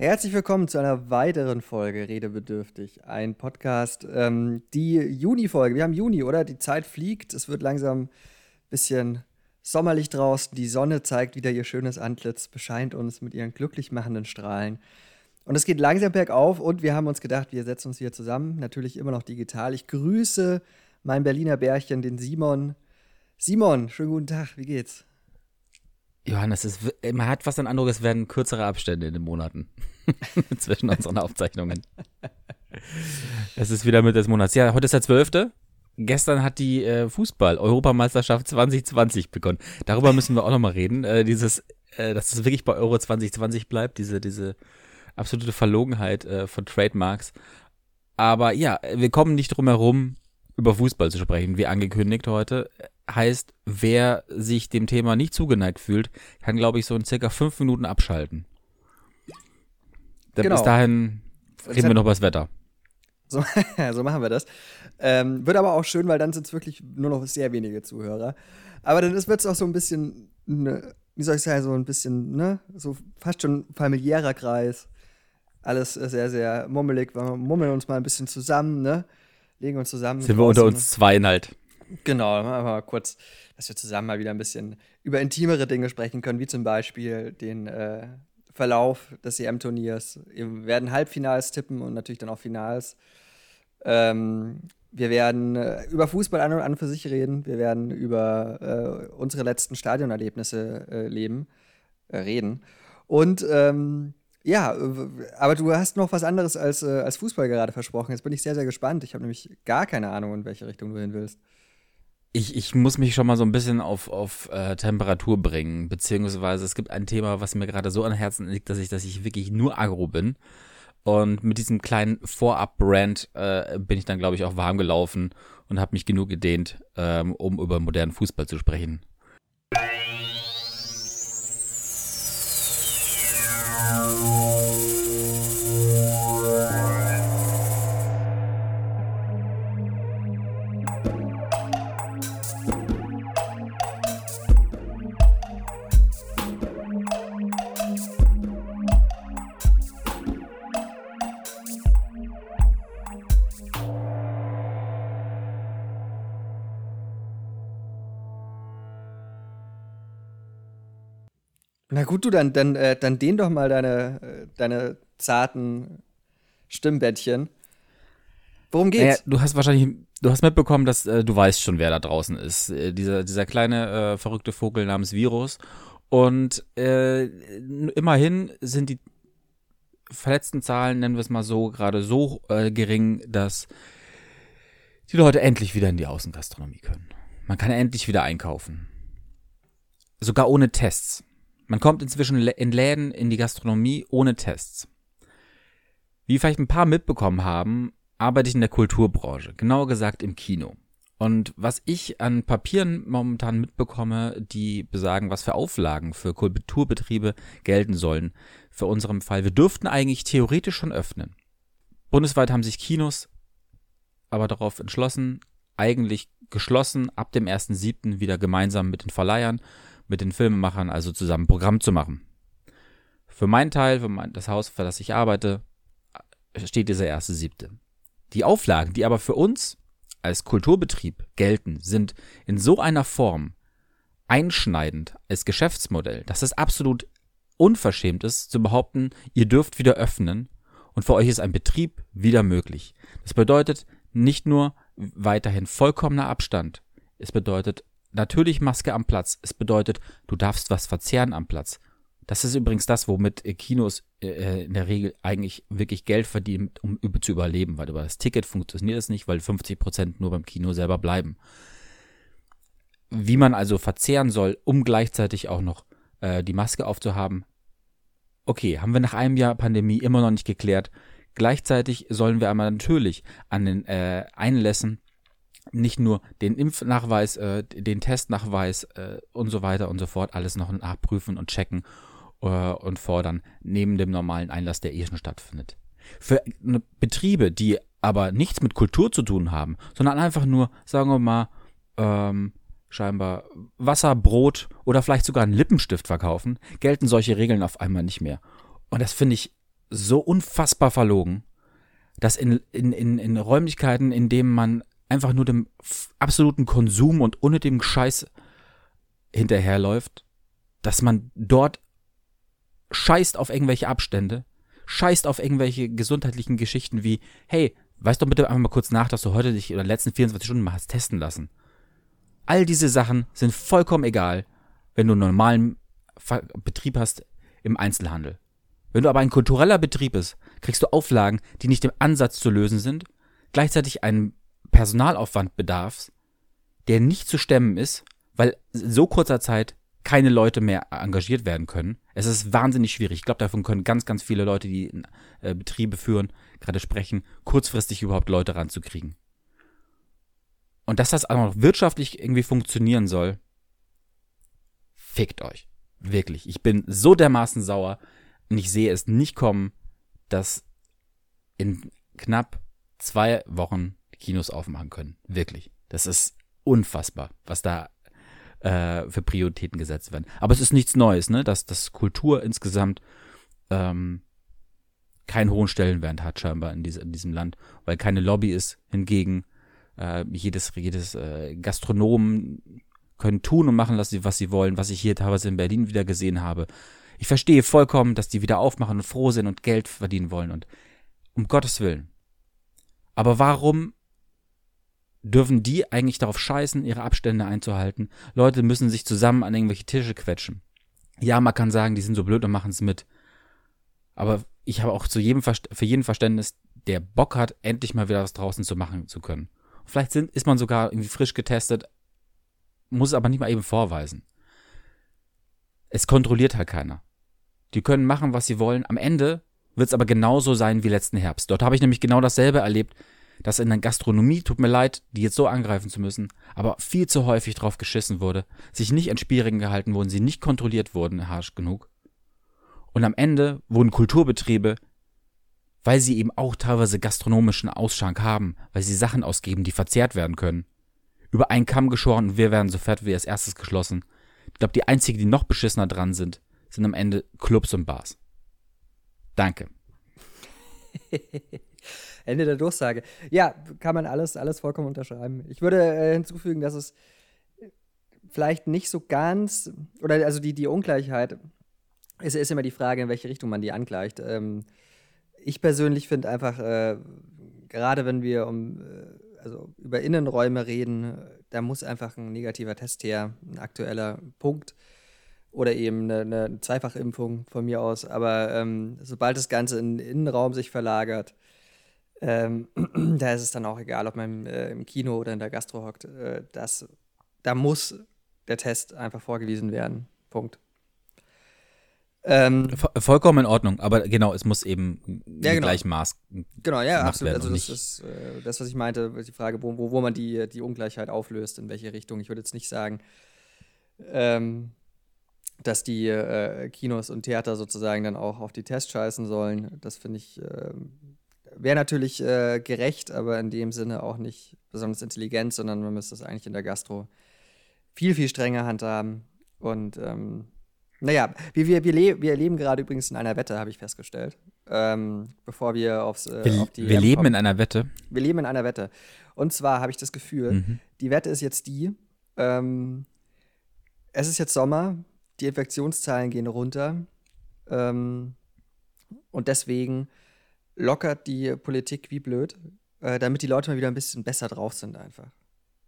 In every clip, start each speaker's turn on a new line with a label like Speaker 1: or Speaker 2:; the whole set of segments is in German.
Speaker 1: Herzlich willkommen zu einer weiteren Folge Redebedürftig. Ein Podcast, ähm, die Juni-Folge. Wir haben Juni, oder? Die Zeit fliegt. Es wird langsam ein bisschen sommerlich draußen. Die Sonne zeigt wieder ihr schönes Antlitz, bescheint uns mit ihren glücklich machenden Strahlen. Und es geht langsam bergauf und wir haben uns gedacht, wir setzen uns hier zusammen. Natürlich immer noch digital. Ich grüße mein Berliner Bärchen, den Simon. Simon, schönen guten Tag. Wie geht's?
Speaker 2: Johannes, es, man hat fast den Eindruck, es werden kürzere Abstände in den Monaten zwischen unseren Aufzeichnungen. Es ist wieder Mitte des Monats. Ja, heute ist der 12. Gestern hat die äh, Fußball-Europameisterschaft 2020 begonnen. Darüber müssen wir auch nochmal reden. Äh, dieses, äh, dass es wirklich bei Euro 2020 bleibt, diese, diese absolute Verlogenheit äh, von Trademarks. Aber ja, wir kommen nicht drum herum, über Fußball zu sprechen, wie angekündigt heute heißt, wer sich dem Thema nicht zugeneigt fühlt, kann, glaube ich, so in circa fünf Minuten abschalten. Genau. Bis dahin reden wir noch über das Wetter.
Speaker 1: So, so machen wir das. Ähm, wird aber auch schön, weil dann sind es wirklich nur noch sehr wenige Zuhörer. Aber dann wird es auch so ein bisschen, ne, wie soll ich sagen, so ein bisschen, ne, so fast schon familiärer Kreis. Alles sehr, sehr mummelig. Wir mummeln uns mal ein bisschen zusammen, ne? Legen uns zusammen.
Speaker 2: Sind wir unter uns zweien halt.
Speaker 1: Genau, mal kurz, dass wir zusammen mal wieder ein bisschen über intimere Dinge sprechen können, wie zum Beispiel den äh, Verlauf des EM-Turniers. Wir werden Halbfinals tippen und natürlich dann auch Finals. Ähm, wir werden äh, über Fußball an und an für sich reden. Wir werden über äh, unsere letzten Stadionerlebnisse äh, leben, äh, reden. Und ähm, ja, aber du hast noch was anderes als, als Fußball gerade versprochen. Jetzt bin ich sehr, sehr gespannt. Ich habe nämlich gar keine Ahnung, in welche Richtung du hin willst
Speaker 2: ich, ich muss mich schon mal so ein bisschen auf, auf äh, Temperatur bringen, beziehungsweise es gibt ein Thema, was mir gerade so an Herzen liegt, dass ich, dass ich wirklich nur agro bin. Und mit diesem kleinen Vorab-Brand äh, bin ich dann, glaube ich, auch warm gelaufen und habe mich genug gedehnt, ähm, um über modernen Fußball zu sprechen.
Speaker 1: Gut, du, dann, dann, äh, dann dehn doch mal deine, äh, deine zarten Stimmbettchen. Worum geht's? Naja,
Speaker 2: du hast wahrscheinlich, du hast mitbekommen, dass äh, du weißt schon, wer da draußen ist. Äh, dieser, dieser kleine äh, verrückte Vogel namens Virus. Und äh, immerhin sind die verletzten Zahlen, nennen wir es mal so, gerade so gering, dass die Leute endlich wieder in die Außengastronomie können. Man kann endlich wieder einkaufen. Sogar ohne Tests. Man kommt inzwischen in Läden in die Gastronomie ohne Tests. Wie vielleicht ein paar mitbekommen haben, arbeite ich in der Kulturbranche, genauer gesagt im Kino. Und was ich an Papieren momentan mitbekomme, die besagen, was für Auflagen für Kulturbetriebe gelten sollen, für unserem Fall. Wir dürften eigentlich theoretisch schon öffnen. Bundesweit haben sich Kinos aber darauf entschlossen, eigentlich geschlossen ab dem 1.7. wieder gemeinsam mit den Verleihern mit den Filmemachern also zusammen Programm zu machen. Für meinen Teil, für mein, das Haus, für das ich arbeite, steht dieser erste siebte. Die Auflagen, die aber für uns als Kulturbetrieb gelten, sind in so einer Form einschneidend als Geschäftsmodell, dass es absolut unverschämt ist, zu behaupten, ihr dürft wieder öffnen und für euch ist ein Betrieb wieder möglich. Das bedeutet nicht nur weiterhin vollkommener Abstand, es bedeutet natürlich Maske am Platz. Es bedeutet, du darfst was verzehren am Platz. Das ist übrigens das, womit Kinos äh, in der Regel eigentlich wirklich Geld verdienen, um zu überleben, weil über das Ticket funktioniert es nicht, weil 50 Prozent nur beim Kino selber bleiben. Wie man also verzehren soll, um gleichzeitig auch noch äh, die Maske aufzuhaben, okay, haben wir nach einem Jahr Pandemie immer noch nicht geklärt. Gleichzeitig sollen wir aber natürlich an den äh, Einlässen nicht nur den Impfnachweis, äh, den Testnachweis äh, und so weiter und so fort alles noch nachprüfen und checken äh, und fordern, neben dem normalen Einlass, der eh schon stattfindet. Für Betriebe, die aber nichts mit Kultur zu tun haben, sondern einfach nur, sagen wir mal, ähm, scheinbar Wasser, Brot oder vielleicht sogar einen Lippenstift verkaufen, gelten solche Regeln auf einmal nicht mehr. Und das finde ich so unfassbar verlogen, dass in, in, in, in Räumlichkeiten, in denen man einfach nur dem absoluten Konsum und unnötigem Scheiß hinterherläuft, dass man dort scheißt auf irgendwelche Abstände, scheißt auf irgendwelche gesundheitlichen Geschichten wie, hey, weißt doch bitte einfach mal kurz nach, dass du heute dich oder letzten 24 Stunden mal hast testen lassen. All diese Sachen sind vollkommen egal, wenn du einen normalen Betrieb hast im Einzelhandel. Wenn du aber ein kultureller Betrieb bist, kriegst du Auflagen, die nicht im Ansatz zu lösen sind, gleichzeitig einen Personalaufwand bedarfst, der nicht zu stemmen ist, weil in so kurzer Zeit keine Leute mehr engagiert werden können. Es ist wahnsinnig schwierig. Ich glaube, davon können ganz, ganz viele Leute, die äh, Betriebe führen, gerade sprechen, kurzfristig überhaupt Leute ranzukriegen. Und dass das auch noch wirtschaftlich irgendwie funktionieren soll, fickt euch. Wirklich. Ich bin so dermaßen sauer und ich sehe es nicht kommen, dass in knapp zwei Wochen Kinos aufmachen können. Wirklich. Das ist unfassbar, was da äh, für Prioritäten gesetzt werden. Aber es ist nichts Neues, ne? Dass, dass Kultur insgesamt ähm, keinen hohen Stellenwert hat scheinbar in, diese, in diesem Land, weil keine Lobby ist. Hingegen äh, jedes, jedes äh, Gastronomen können tun und machen, was sie, was sie wollen, was ich hier teilweise in Berlin wieder gesehen habe. Ich verstehe vollkommen, dass die wieder aufmachen und froh sind und Geld verdienen wollen und um Gottes Willen. Aber warum dürfen die eigentlich darauf scheißen, ihre Abstände einzuhalten? Leute müssen sich zusammen an irgendwelche Tische quetschen. Ja, man kann sagen, die sind so blöd und machen es mit. Aber ich habe auch zu jedem für jeden Verständnis, der Bock hat, endlich mal wieder was draußen zu machen zu können. Vielleicht sind, ist man sogar irgendwie frisch getestet, muss es aber nicht mal eben vorweisen. Es kontrolliert halt keiner. Die können machen, was sie wollen. Am Ende wird es aber genauso sein wie letzten Herbst. Dort habe ich nämlich genau dasselbe erlebt, dass in der Gastronomie, tut mir leid, die jetzt so angreifen zu müssen, aber viel zu häufig drauf geschissen wurde, sich nicht an Spielregeln gehalten wurden, sie nicht kontrolliert wurden, harsch genug. Und am Ende wurden Kulturbetriebe, weil sie eben auch teilweise gastronomischen Ausschank haben, weil sie Sachen ausgeben, die verzehrt werden können, über einen Kamm geschoren und wir werden sofort wie als erstes geschlossen. Ich glaube, die einzigen, die noch beschissener dran sind, sind am Ende Clubs und Bars. Danke.
Speaker 1: Ende der Durchsage. Ja, kann man alles, alles vollkommen unterschreiben. Ich würde äh, hinzufügen, dass es vielleicht nicht so ganz, oder also die, die Ungleichheit, ist, ist immer die Frage, in welche Richtung man die angleicht. Ähm, ich persönlich finde einfach, äh, gerade wenn wir um, äh, also über Innenräume reden, da muss einfach ein negativer Test her, ein aktueller Punkt oder eben eine, eine Zweifachimpfung von mir aus. Aber ähm, sobald das Ganze in den Innenraum sich verlagert, ähm, da ist es dann auch egal, ob man äh, im Kino oder in der Gastro hockt. Äh, das, da muss der Test einfach vorgewiesen werden. Punkt.
Speaker 2: Ähm, Vollkommen in Ordnung, aber genau, es muss eben
Speaker 1: ja, genau.
Speaker 2: gleichem Maß.
Speaker 1: Genau, ja, absolut. Also das ist äh, das, was ich meinte, die Frage, wo, wo, wo man die, die Ungleichheit auflöst, in welche Richtung. Ich würde jetzt nicht sagen, ähm, dass die äh, Kinos und Theater sozusagen dann auch auf die Tests scheißen sollen. Das finde ich, äh, wäre natürlich äh, gerecht, aber in dem Sinne auch nicht besonders intelligent, sondern man müsste es eigentlich in der Gastro viel, viel strenger handhaben. Und ähm, naja, wir, wir, wir, wir leben gerade übrigens in einer Wette, habe ich festgestellt. Ähm, bevor wir aufs, äh,
Speaker 2: wir,
Speaker 1: auf die.
Speaker 2: Wir leben in einer Wette.
Speaker 1: Wir leben in einer Wette. Und zwar habe ich das Gefühl, mhm. die Wette ist jetzt die: ähm, Es ist jetzt Sommer, die Infektionszahlen gehen runter. Ähm, und deswegen lockert die Politik wie blöd, äh, damit die Leute mal wieder ein bisschen besser drauf sind einfach.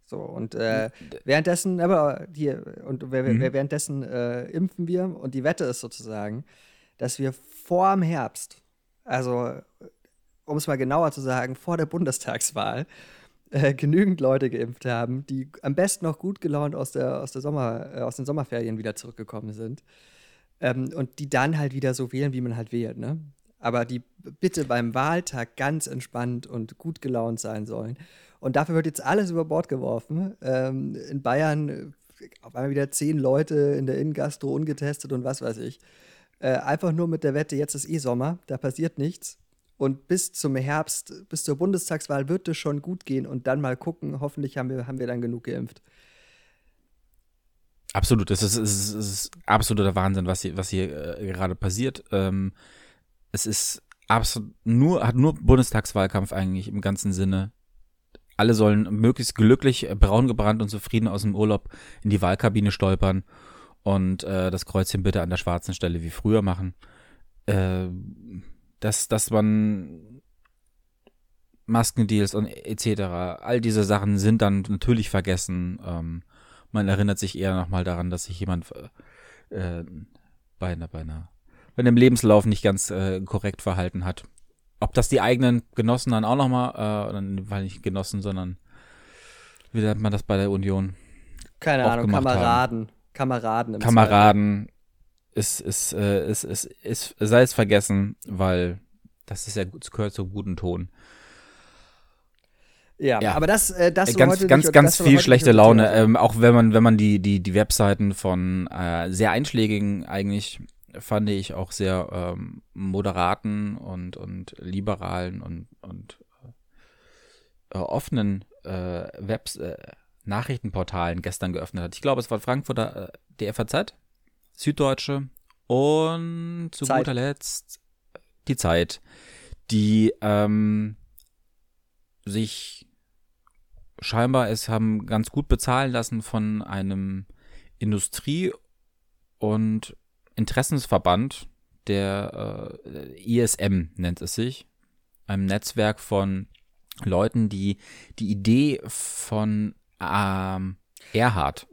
Speaker 1: So, und äh, währenddessen, aber hier, und mhm. währenddessen äh, impfen wir und die Wette ist sozusagen, dass wir vor dem Herbst, also um es mal genauer zu sagen, vor der Bundestagswahl, äh, genügend Leute geimpft haben, die am besten noch gut gelaunt aus, der, aus, der Sommer, äh, aus den Sommerferien wieder zurückgekommen sind. Ähm, und die dann halt wieder so wählen, wie man halt wählt, ne? Aber die bitte beim Wahltag ganz entspannt und gut gelaunt sein sollen. Und dafür wird jetzt alles über Bord geworfen. Ähm, in Bayern äh, auf einmal wieder zehn Leute in der Innengastro ungetestet und was weiß ich. Äh, einfach nur mit der Wette, jetzt ist eh Sommer, da passiert nichts. Und bis zum Herbst, bis zur Bundestagswahl wird es schon gut gehen und dann mal gucken. Hoffentlich haben wir, haben wir dann genug geimpft.
Speaker 2: Absolut, es ist, es ist, es ist absoluter Wahnsinn, was hier, was hier äh, gerade passiert. Ähm, es ist absolut nur, hat nur Bundestagswahlkampf eigentlich im ganzen Sinne. Alle sollen möglichst glücklich, äh, braun gebrannt und zufrieden aus dem Urlaub in die Wahlkabine stolpern und äh, das Kreuzchen bitte an der schwarzen Stelle wie früher machen. Äh, dass, dass man Maskendeals und etc., all diese Sachen sind dann natürlich vergessen. Ähm, man erinnert sich eher nochmal daran, dass sich jemand äh, bei einer, bei einer, bei einem Lebenslauf nicht ganz äh, korrekt verhalten hat. Ob das die eigenen Genossen dann auch nochmal, äh, weil nicht Genossen, sondern wie nennt man das bei der Union?
Speaker 1: Keine Ahnung, Kameraden. Haben. Kameraden.
Speaker 2: Im Kameraden ist, ist, äh, ist, ist, ist, sei es vergessen, weil das ist ja, das gehört zum guten Ton.
Speaker 1: Ja, ja, aber das, äh, das
Speaker 2: ganz, heute ganz, nicht, ganz viel schlechte Laune. Ähm, auch wenn man, wenn man die, die, die Webseiten von äh, sehr einschlägigen eigentlich fand ich auch sehr ähm, moderaten und und liberalen und und äh, offenen äh, Webs äh, Nachrichtenportalen gestern geöffnet hat. Ich glaube, es war Frankfurter äh, FAZ, Süddeutsche und zu Zeit. guter Letzt die Zeit, die ähm, sich scheinbar es haben ganz gut bezahlen lassen von einem Industrie- und Interessensverband, der äh, ISM nennt es sich, einem Netzwerk von Leuten, die die Idee von ähm, Erhard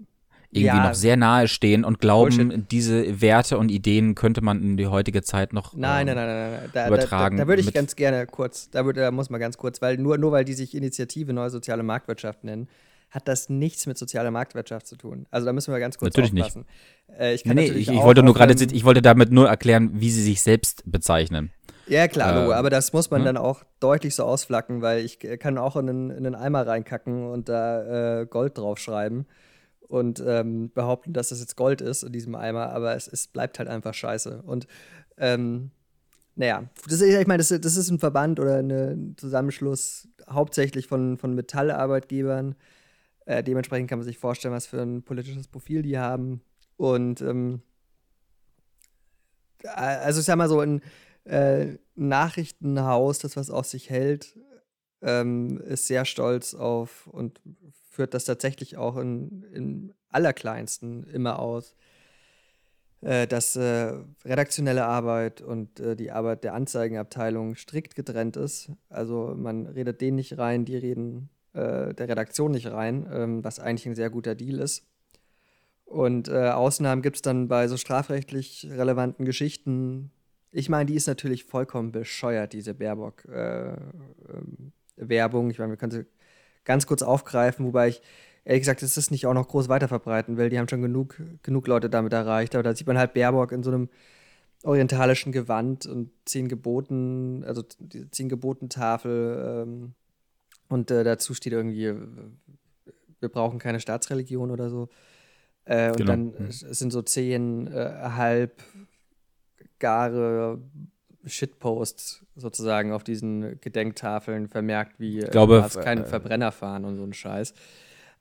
Speaker 2: irgendwie ja. noch sehr nahe stehen und glauben, Bullshit. diese Werte und Ideen könnte man in die heutige Zeit noch
Speaker 1: nein, ähm, nein, nein, nein, nein. Da, übertragen. Da, da, da würde ich ganz gerne kurz, da, würde, da muss man ganz kurz, weil nur, nur weil die sich Initiative Neue Soziale Marktwirtschaft nennen, hat das nichts mit sozialer Marktwirtschaft zu tun. Also da müssen wir ganz kurz
Speaker 2: natürlich aufpassen. Nicht. Äh, ich nee, ich, ich wollte nur gerade, ich wollte damit nur erklären, wie sie sich selbst bezeichnen.
Speaker 1: Ja, klar, äh, aber das muss man hm? dann auch deutlich so ausflacken, weil ich kann auch in einen, in einen Eimer reinkacken und da äh, Gold draufschreiben und ähm, behaupten, dass das jetzt Gold ist in diesem Eimer, aber es, es bleibt halt einfach scheiße. Und ähm, naja, das, ich meine, das, das, ist ein Verband oder ein Zusammenschluss hauptsächlich von, von Metallarbeitgebern. Äh, dementsprechend kann man sich vorstellen, was für ein politisches Profil die haben. Und ähm, also ich sag mal so, ein äh, Nachrichtenhaus, das was auf sich hält, ähm, ist sehr stolz auf und führt das tatsächlich auch in, im Allerkleinsten immer aus, äh, dass äh, redaktionelle Arbeit und äh, die Arbeit der Anzeigenabteilung strikt getrennt ist. Also man redet denen nicht rein, die reden äh, der Redaktion nicht rein, ähm, was eigentlich ein sehr guter Deal ist. Und äh, Ausnahmen gibt es dann bei so strafrechtlich relevanten Geschichten. Ich meine, die ist natürlich vollkommen bescheuert, diese Baerbock-Werbung. Äh, ähm, ich meine, wir können sie ganz kurz aufgreifen, wobei ich ehrlich gesagt, das ist nicht auch noch groß weiterverbreiten will. Die haben schon genug, genug Leute damit erreicht. Aber da sieht man halt Baerbock in so einem orientalischen Gewand und zehn Geboten, also die zehn Gebotentafel. Ähm, und äh, dazu steht irgendwie, wir brauchen keine Staatsreligion oder so. Äh, und genau. dann mhm. sind so zehn äh, halb gare Shitposts sozusagen auf diesen Gedenktafeln vermerkt, wie
Speaker 2: ich glaube,
Speaker 1: äh, keinen Verbrenner fahren und so ein Scheiß.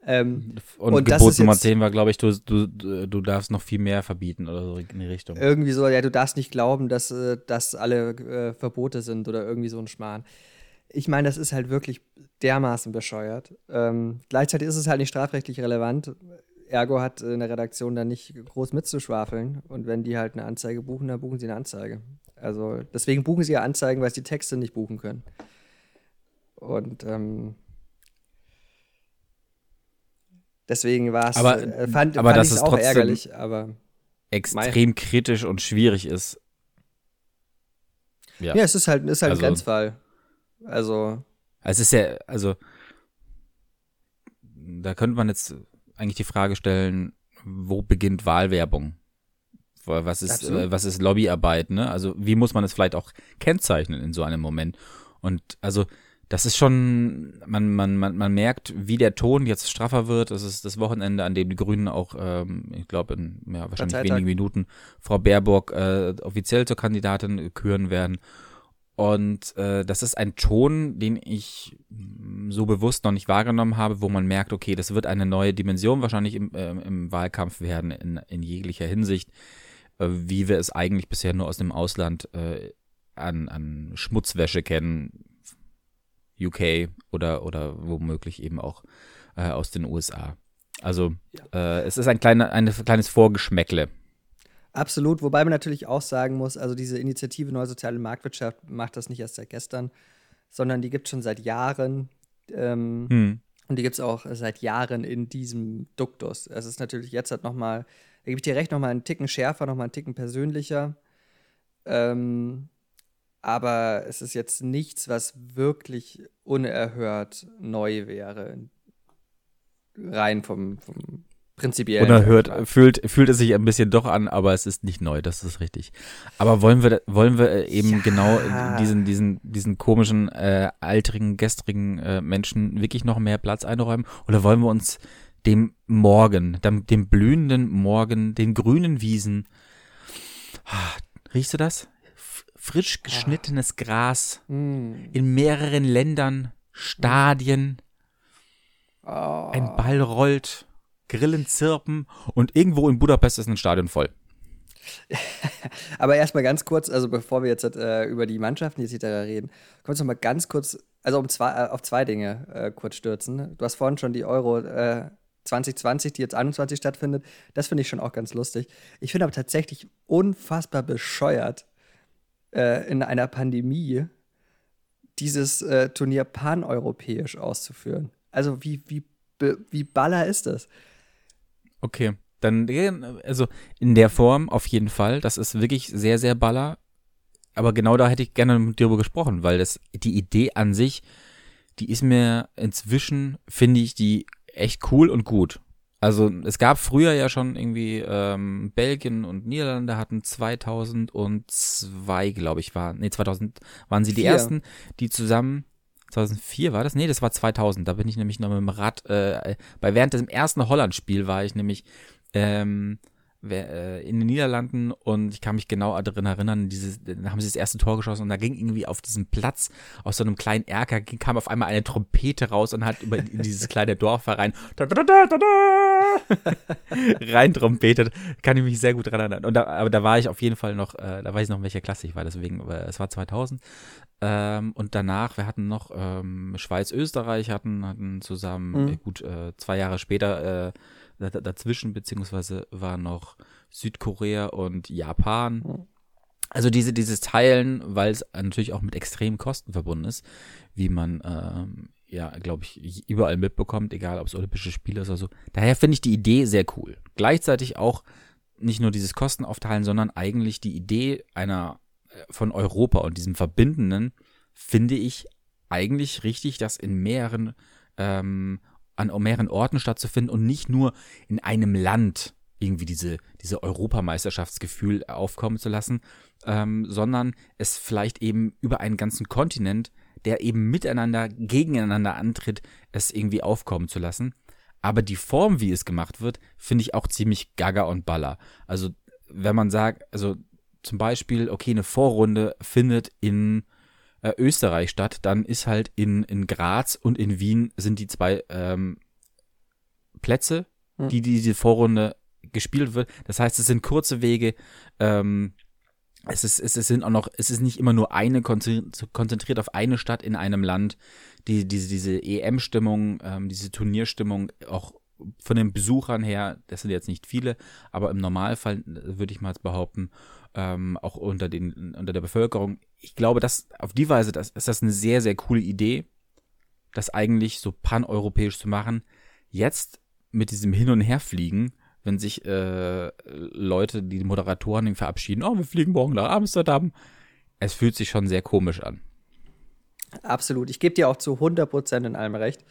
Speaker 1: Ähm,
Speaker 2: und, und Gebot Nummer 10 war, glaube ich, du, du, du darfst noch viel mehr verbieten oder so in die Richtung.
Speaker 1: Irgendwie so, ja, du darfst nicht glauben, dass äh, das alle äh, Verbote sind oder irgendwie so ein Schmarrn. Ich meine, das ist halt wirklich dermaßen bescheuert. Ähm, gleichzeitig ist es halt nicht strafrechtlich relevant. Ergo hat in der Redaktion dann nicht groß mitzuschwafeln. Und wenn die halt eine Anzeige buchen, dann buchen sie eine Anzeige. Also deswegen buchen sie ja Anzeigen, weil sie die Texte nicht buchen können. Und ähm, deswegen war es,
Speaker 2: aber,
Speaker 1: äh, fand,
Speaker 2: aber
Speaker 1: fand
Speaker 2: dass es auch
Speaker 1: ärgerlich, aber
Speaker 2: extrem kritisch und schwierig ist.
Speaker 1: Ja, ja es ist halt, ist halt also, ein Grenzfall. Also.
Speaker 2: Es ist ja, also da könnte man jetzt eigentlich die Frage stellen, wo beginnt Wahlwerbung? Was ist, äh, was ist Lobbyarbeit, ne? Also wie muss man es vielleicht auch kennzeichnen in so einem Moment? Und also das ist schon, man, man, man, man merkt, wie der Ton jetzt straffer wird. Das ist das Wochenende, an dem die Grünen auch, ähm, ich glaube, in ja, wahrscheinlich wenigen Minuten Frau Baerbock äh, offiziell zur Kandidatin küren werden. Und äh, das ist ein Ton, den ich so bewusst noch nicht wahrgenommen habe, wo man merkt, okay, das wird eine neue Dimension wahrscheinlich im, äh, im Wahlkampf werden, in, in jeglicher Hinsicht, äh, wie wir es eigentlich bisher nur aus dem Ausland äh, an, an Schmutzwäsche kennen. UK oder, oder womöglich eben auch äh, aus den USA. Also ja. äh, es ist ein, kleiner, ein kleines Vorgeschmäckle.
Speaker 1: Absolut, wobei man natürlich auch sagen muss, also diese Initiative Neue Soziale Marktwirtschaft macht das nicht erst seit gestern, sondern die gibt es schon seit Jahren. Ähm, hm. Und die gibt es auch seit Jahren in diesem Duktus. Es ist natürlich jetzt halt nochmal, da gebe ich dir recht, nochmal einen Ticken schärfer, nochmal einen Ticken persönlicher. Ähm, aber es ist jetzt nichts, was wirklich unerhört neu wäre. Rein vom, vom prinzipiell.
Speaker 2: Unerhört fühlt, fühlt es sich ein bisschen doch an, aber es ist nicht neu, das ist richtig. Aber wollen wir, wollen wir äh, eben ja. genau diesen, diesen, diesen komischen, äh, altrigen, gestrigen äh, Menschen wirklich noch mehr Platz einräumen? Oder wollen wir uns dem Morgen, dem, dem blühenden Morgen, den grünen Wiesen, ah, riechst du das? Frisch geschnittenes Gras mm. in mehreren Ländern, Stadien. Oh. Ein Ball rollt Grillen zirpen und irgendwo in Budapest ist ein Stadion voll.
Speaker 1: Aber erstmal ganz kurz, also bevor wir jetzt äh, über die Mannschaften etc. reden, können wir uns noch mal ganz kurz, also um zwei, äh, auf zwei Dinge äh, kurz stürzen. Du hast vorhin schon die Euro 2020, äh, die jetzt 21 stattfindet. Das finde ich schon auch ganz lustig. Ich finde aber tatsächlich unfassbar bescheuert, äh, in einer Pandemie dieses äh, Turnier paneuropäisch auszuführen. Also wie, wie, wie baller ist das?
Speaker 2: Okay, dann, also in der Form auf jeden Fall. Das ist wirklich sehr, sehr baller. Aber genau da hätte ich gerne mit dir darüber gesprochen, weil das, die Idee an sich, die ist mir inzwischen, finde ich, die echt cool und gut. Also es gab früher ja schon irgendwie ähm, Belgien und Niederlande hatten 2002, glaube ich, war nee 2000 waren sie die Vier. ersten, die zusammen 2004 war das? Nee, das war 2000. Da bin ich nämlich noch mit dem Rad, äh, bei während des ersten Holland-Spiel war ich nämlich ähm, äh, in den Niederlanden und ich kann mich genau daran erinnern, dieses, da haben sie das erste Tor geschossen und da ging irgendwie auf diesem Platz aus so einem kleinen Erker kam auf einmal eine Trompete raus und hat über dieses kleine Dorf herein rein trompetet. Kann ich mich sehr gut daran erinnern. Und da, aber da war ich auf jeden Fall noch, äh, da weiß ich noch, in welcher Klasse ich war, deswegen, äh, es war 2000. Ähm, und danach, wir hatten noch ähm, Schweiz, Österreich hatten, hatten zusammen, mhm. äh, gut, äh, zwei Jahre später äh, dazwischen, beziehungsweise war noch Südkorea und Japan. Mhm. Also diese, dieses Teilen, weil es natürlich auch mit extremen Kosten verbunden ist, wie man ähm, ja, glaube ich, überall mitbekommt, egal ob es Olympische Spiele ist oder so. Daher finde ich die Idee sehr cool. Gleichzeitig auch nicht nur dieses Kostenaufteilen, sondern eigentlich die Idee einer äh, von Europa und diesem Verbindenden finde ich eigentlich richtig, das in mehreren ähm, an mehreren Orten stattzufinden und nicht nur in einem Land irgendwie diese, diese Europameisterschaftsgefühl aufkommen zu lassen, ähm, sondern es vielleicht eben über einen ganzen Kontinent, der eben miteinander, gegeneinander antritt, es irgendwie aufkommen zu lassen. Aber die Form, wie es gemacht wird, finde ich auch ziemlich gaga und baller. Also, wenn man sagt, also zum Beispiel, okay, eine Vorrunde findet in äh, Österreich statt, dann ist halt in, in Graz und in Wien sind die zwei ähm, Plätze, hm. die diese Vorrunde gespielt wird. Das heißt, es sind kurze Wege. Ähm, es ist, es sind auch noch, es ist nicht immer nur eine konzentriert auf eine Stadt in einem Land. Die, diese, diese EM-Stimmung, ähm, diese Turnierstimmung, auch von den Besuchern her, das sind jetzt nicht viele, aber im Normalfall äh, würde ich mal behaupten, ähm, auch unter, den, unter der Bevölkerung. Ich glaube, dass auf die Weise das, ist das eine sehr, sehr coole Idee, das eigentlich so paneuropäisch zu machen. Jetzt mit diesem Hin- und Herfliegen, wenn sich äh, Leute, die Moderatoren verabschieden, oh, wir fliegen morgen nach Amsterdam. Es fühlt sich schon sehr komisch an.
Speaker 1: Absolut. Ich gebe dir auch zu 100% in allem recht,